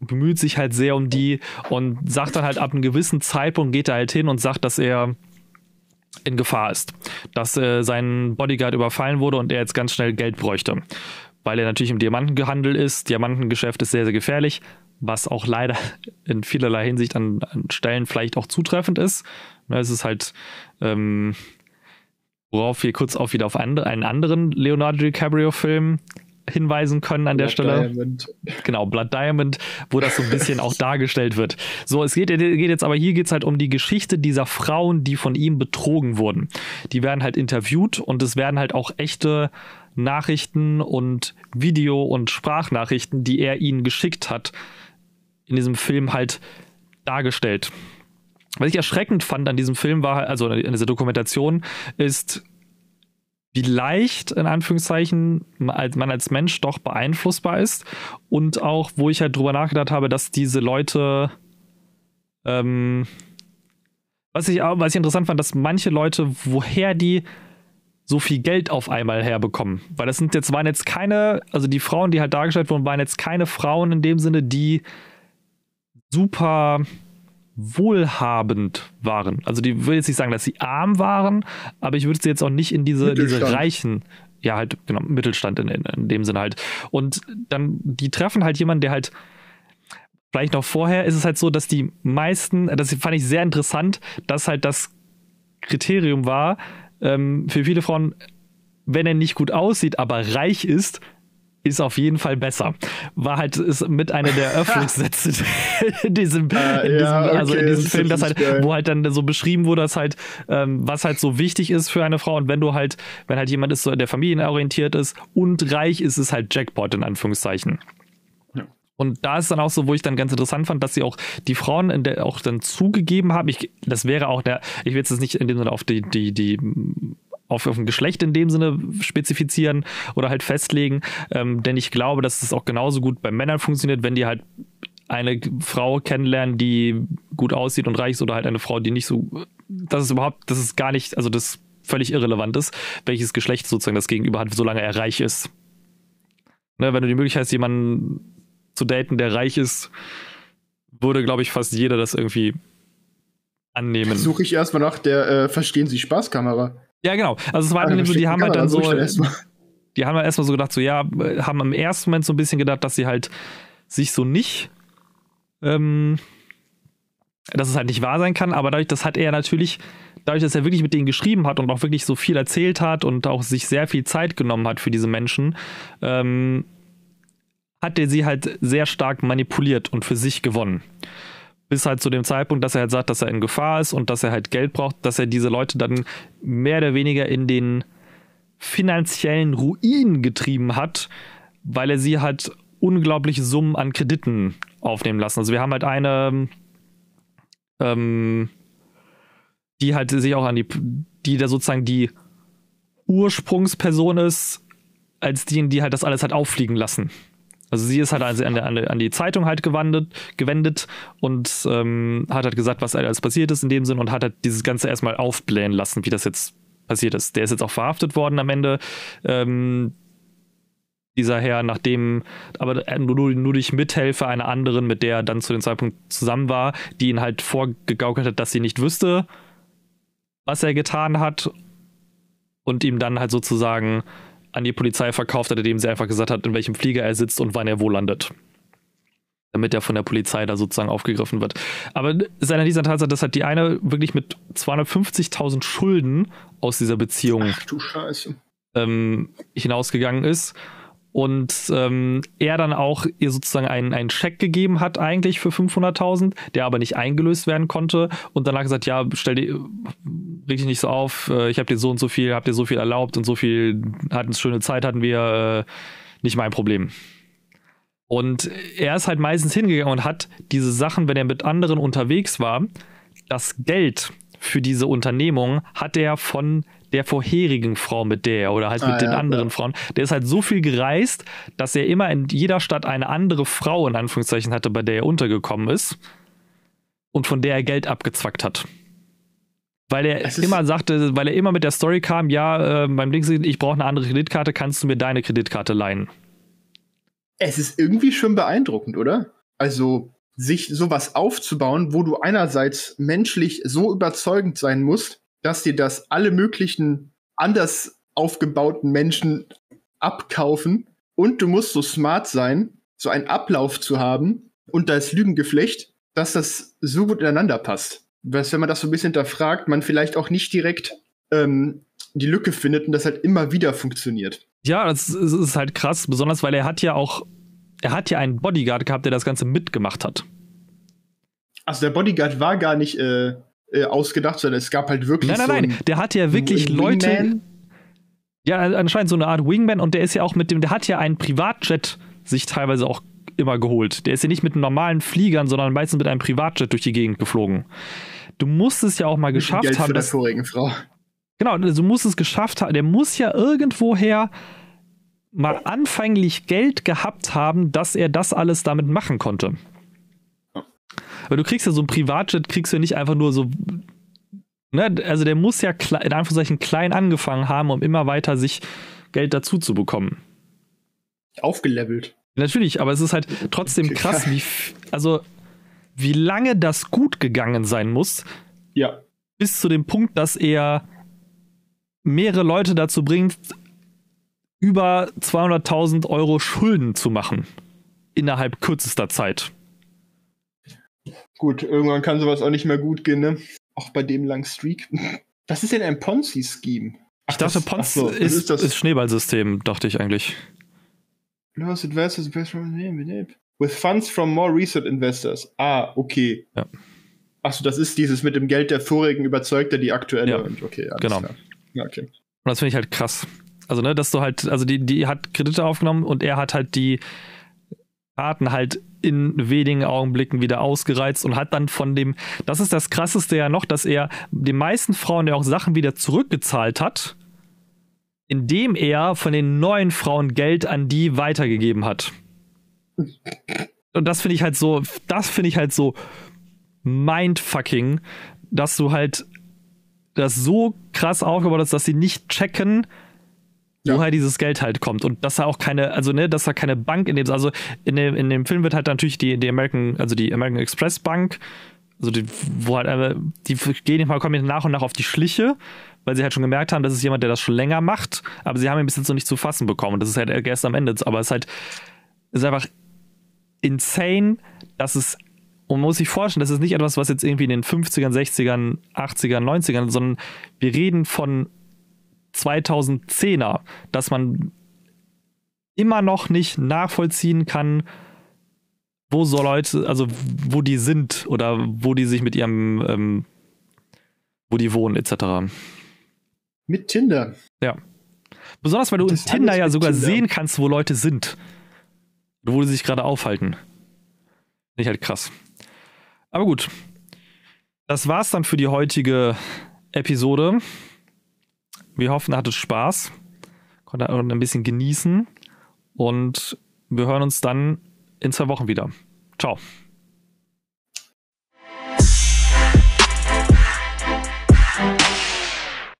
bemüht sich halt sehr um die und sagt dann halt ab einem gewissen Zeitpunkt geht er halt hin und sagt, dass er in Gefahr ist, dass äh, sein Bodyguard überfallen wurde und er jetzt ganz schnell Geld bräuchte, weil er natürlich im Diamantengehandel ist. Diamantengeschäft ist sehr, sehr gefährlich, was auch leider in vielerlei Hinsicht an, an Stellen vielleicht auch zutreffend ist. Ne, es ist halt ähm, Worauf wir kurz auch wieder auf einen anderen Leonardo DiCaprio-Film hinweisen können an Blood der Stelle. Diamond. Genau, Blood Diamond, wo das so ein bisschen auch dargestellt wird. So, es geht, geht jetzt aber hier geht es halt um die Geschichte dieser Frauen, die von ihm betrogen wurden. Die werden halt interviewt und es werden halt auch echte Nachrichten und Video- und Sprachnachrichten, die er ihnen geschickt hat, in diesem Film halt dargestellt. Was ich erschreckend fand an diesem Film war, also in dieser Dokumentation, ist, wie leicht, in Anführungszeichen, man als Mensch doch beeinflussbar ist. Und auch, wo ich halt drüber nachgedacht habe, dass diese Leute, ähm, was ich, was ich interessant fand, dass manche Leute, woher die so viel Geld auf einmal herbekommen. Weil das sind jetzt, waren jetzt keine, also die Frauen, die halt dargestellt wurden, waren jetzt keine Frauen in dem Sinne, die super wohlhabend waren. Also die würde jetzt nicht sagen, dass sie arm waren, aber ich würde sie jetzt auch nicht in diese, diese reichen, ja, halt, genau, Mittelstand in, in, in dem Sinne halt. Und dann, die treffen halt jemanden, der halt vielleicht noch vorher ist es halt so, dass die meisten, das fand ich sehr interessant, dass halt das Kriterium war, ähm, für viele Frauen, wenn er nicht gut aussieht, aber reich ist, ist auf jeden Fall besser. War halt ist mit einer der Eröffnungssätze in diesem, uh, in diesem ja, okay, also in diesem Film, das halt, wo halt dann so beschrieben wurde, dass halt, ähm, was halt so wichtig ist für eine Frau und wenn du halt, wenn halt jemand ist, so der familienorientiert ist und reich ist, ist halt Jackpot in Anführungszeichen. Und da ist dann auch so, wo ich dann ganz interessant fand, dass sie auch die Frauen in der auch dann zugegeben haben. Ich, das wäre auch der, ich will jetzt nicht in dem Sinne auf die, die, die auf, auf ein Geschlecht in dem Sinne spezifizieren oder halt festlegen, ähm, denn ich glaube, dass es auch genauso gut bei Männern funktioniert, wenn die halt eine Frau kennenlernen, die gut aussieht und reich ist oder halt eine Frau, die nicht so, das ist überhaupt, das ist gar nicht, also das völlig irrelevant ist, welches Geschlecht sozusagen das Gegenüber hat, solange er reich ist. Ne, wenn du die Möglichkeit hast, jemanden zu daten, der reich ist, würde, glaube ich, fast jeder das irgendwie annehmen. Suche ich erstmal nach der äh, Verstehen Sie Spaßkamera. Ja, genau. Also es war ah, dann so, die haben halt dann so, die haben halt erstmal so gedacht, so ja, haben im ersten Moment so ein bisschen gedacht, dass sie halt sich so nicht, ähm, dass es halt nicht wahr sein kann, aber dadurch, das hat er natürlich, dadurch, dass er wirklich mit denen geschrieben hat und auch wirklich so viel erzählt hat und auch sich sehr viel Zeit genommen hat für diese Menschen, ähm, hat er sie halt sehr stark manipuliert und für sich gewonnen. Bis halt zu dem Zeitpunkt, dass er halt sagt, dass er in Gefahr ist und dass er halt Geld braucht, dass er diese Leute dann mehr oder weniger in den finanziellen Ruin getrieben hat, weil er sie halt unglaubliche Summen an Krediten aufnehmen lassen. Also wir haben halt eine, ähm, die halt sich auch an die, die da sozusagen die Ursprungsperson ist, als die, die halt das alles hat auffliegen lassen. Also sie ist halt also an, der, an die Zeitung halt gewandet, gewendet und ähm, hat halt gesagt, was alles passiert ist in dem Sinn und hat halt dieses Ganze erstmal aufblähen lassen, wie das jetzt passiert ist. Der ist jetzt auch verhaftet worden am Ende. Ähm, dieser Herr, nachdem, aber nur, nur durch Mithilfe einer anderen, mit der er dann zu dem Zeitpunkt zusammen war, die ihn halt vorgegaukelt hat, dass sie nicht wüsste, was er getan hat und ihm dann halt sozusagen an die Polizei verkauft hat, indem sie einfach gesagt hat, in welchem Flieger er sitzt und wann er wo landet. Damit er von der Polizei da sozusagen aufgegriffen wird. Aber es ist einer dieser Tatsache, dass halt die eine wirklich mit 250.000 Schulden aus dieser Beziehung Ach, ähm, hinausgegangen ist und ähm, er dann auch ihr sozusagen einen, einen Scheck gegeben hat eigentlich für 500.000, der aber nicht eingelöst werden konnte und danach gesagt, ja, stell dir, reg dich nicht so auf, äh, ich habe dir so und so viel, hab dir so viel erlaubt und so viel, hatten schöne Zeit, hatten wir, äh, nicht mein Problem. Und er ist halt meistens hingegangen und hat diese Sachen, wenn er mit anderen unterwegs war, das Geld für diese Unternehmung hat er von der vorherigen Frau, mit der er oder halt mit ah, den ja, anderen ja. Frauen, der ist halt so viel gereist, dass er immer in jeder Stadt eine andere Frau in Anführungszeichen hatte, bei der er untergekommen ist und von der er Geld abgezwackt hat. Weil er immer sagte, weil er immer mit der Story kam, ja, äh, beim Ding, ich brauche eine andere Kreditkarte, kannst du mir deine Kreditkarte leihen? Es ist irgendwie schon beeindruckend, oder? Also, sich sowas aufzubauen, wo du einerseits menschlich so überzeugend sein musst, dass dir das alle möglichen anders aufgebauten Menschen abkaufen und du musst so smart sein, so einen Ablauf zu haben und das Lügengeflecht, dass das so gut ineinander passt. Was, wenn man das so ein bisschen hinterfragt, man vielleicht auch nicht direkt ähm, die Lücke findet und das halt immer wieder funktioniert. Ja, das ist halt krass, besonders weil er hat ja auch, er hat ja einen Bodyguard gehabt, der das Ganze mitgemacht hat. Also der Bodyguard war gar nicht äh, äh, ausgedacht, sondern es gab halt wirklich. Nein, nein, so nein. Der hat ja wirklich Leute. Ja, anscheinend so eine Art Wingman und der ist ja auch mit dem, der hat ja einen Privatjet sich teilweise auch immer geholt. Der ist ja nicht mit normalen Fliegern, sondern meistens mit einem Privatjet durch die Gegend geflogen. Du musst es ja auch mal geschafft Geld haben. Für der vorigen Frau. Genau, du musst es geschafft haben. Der muss ja irgendwoher mal anfänglich Geld gehabt haben, dass er das alles damit machen konnte. Weil du kriegst ja so ein Privatjet, kriegst du ja nicht einfach nur so. Ne? Also der muss ja in Anführungszeichen klein angefangen haben, um immer weiter sich Geld dazu zu bekommen. Aufgelevelt. Natürlich, aber es ist halt trotzdem krass, wie, also, wie lange das gut gegangen sein muss. Ja. Bis zu dem Punkt, dass er mehrere Leute dazu bringt, über 200.000 Euro Schulden zu machen. Innerhalb kürzester Zeit. Gut, irgendwann kann sowas auch nicht mehr gut gehen, ne? Auch bei dem langen Streak. Was ist denn ein Ponzi-Scheme? Ich dachte, Ponzi so, ist, ist, das ist Schneeballsystem, dachte ich eigentlich. Lost investors with funds from more recent investors. Ah, okay. Ja. Achso, das ist dieses mit dem Geld der vorigen überzeugter die aktuelle. Ja. Und okay, genau. Ja, okay. Und das finde ich halt krass. Also, ne, dass du halt, also die, die hat Kredite aufgenommen und er hat halt die Karten halt in wenigen Augenblicken wieder ausgereizt und hat dann von dem, das ist das krasseste ja noch, dass er den meisten Frauen ja auch Sachen wieder zurückgezahlt hat, indem er von den neuen Frauen Geld an die weitergegeben hat. Und das finde ich halt so, das finde ich halt so mindfucking, dass du halt das so krass aufgebaut hast, dass sie nicht checken, ja. woher dieses Geld halt kommt und dass da auch keine, also ne, dass da keine Bank in dem, also in dem, in dem Film wird halt natürlich die, die American, also die American Express Bank, also die, wo halt, äh, die gehen mal, kommen nach und nach auf die Schliche, weil sie halt schon gemerkt haben, das ist jemand, der das schon länger macht, aber sie haben ihn bis jetzt noch nicht zu fassen bekommen. Das ist halt erst am Ende, aber es ist halt, ist einfach insane, dass es und man muss sich vorstellen, das ist nicht etwas, was jetzt irgendwie in den 50ern, 60ern, 80ern, 90ern, sondern wir reden von 2010er, dass man immer noch nicht nachvollziehen kann, wo so Leute, also wo die sind oder wo die sich mit ihrem, ähm, wo die wohnen, etc. Mit Tinder. Ja. Besonders weil du das in Tinder ja sogar Tinder. sehen kannst, wo Leute sind. Wo die sich gerade aufhalten. Finde ich halt krass. Aber gut. Das war's dann für die heutige Episode. Wir hoffen, ihr hattet Spaß, konntet ein bisschen genießen und wir hören uns dann in zwei Wochen wieder. Ciao.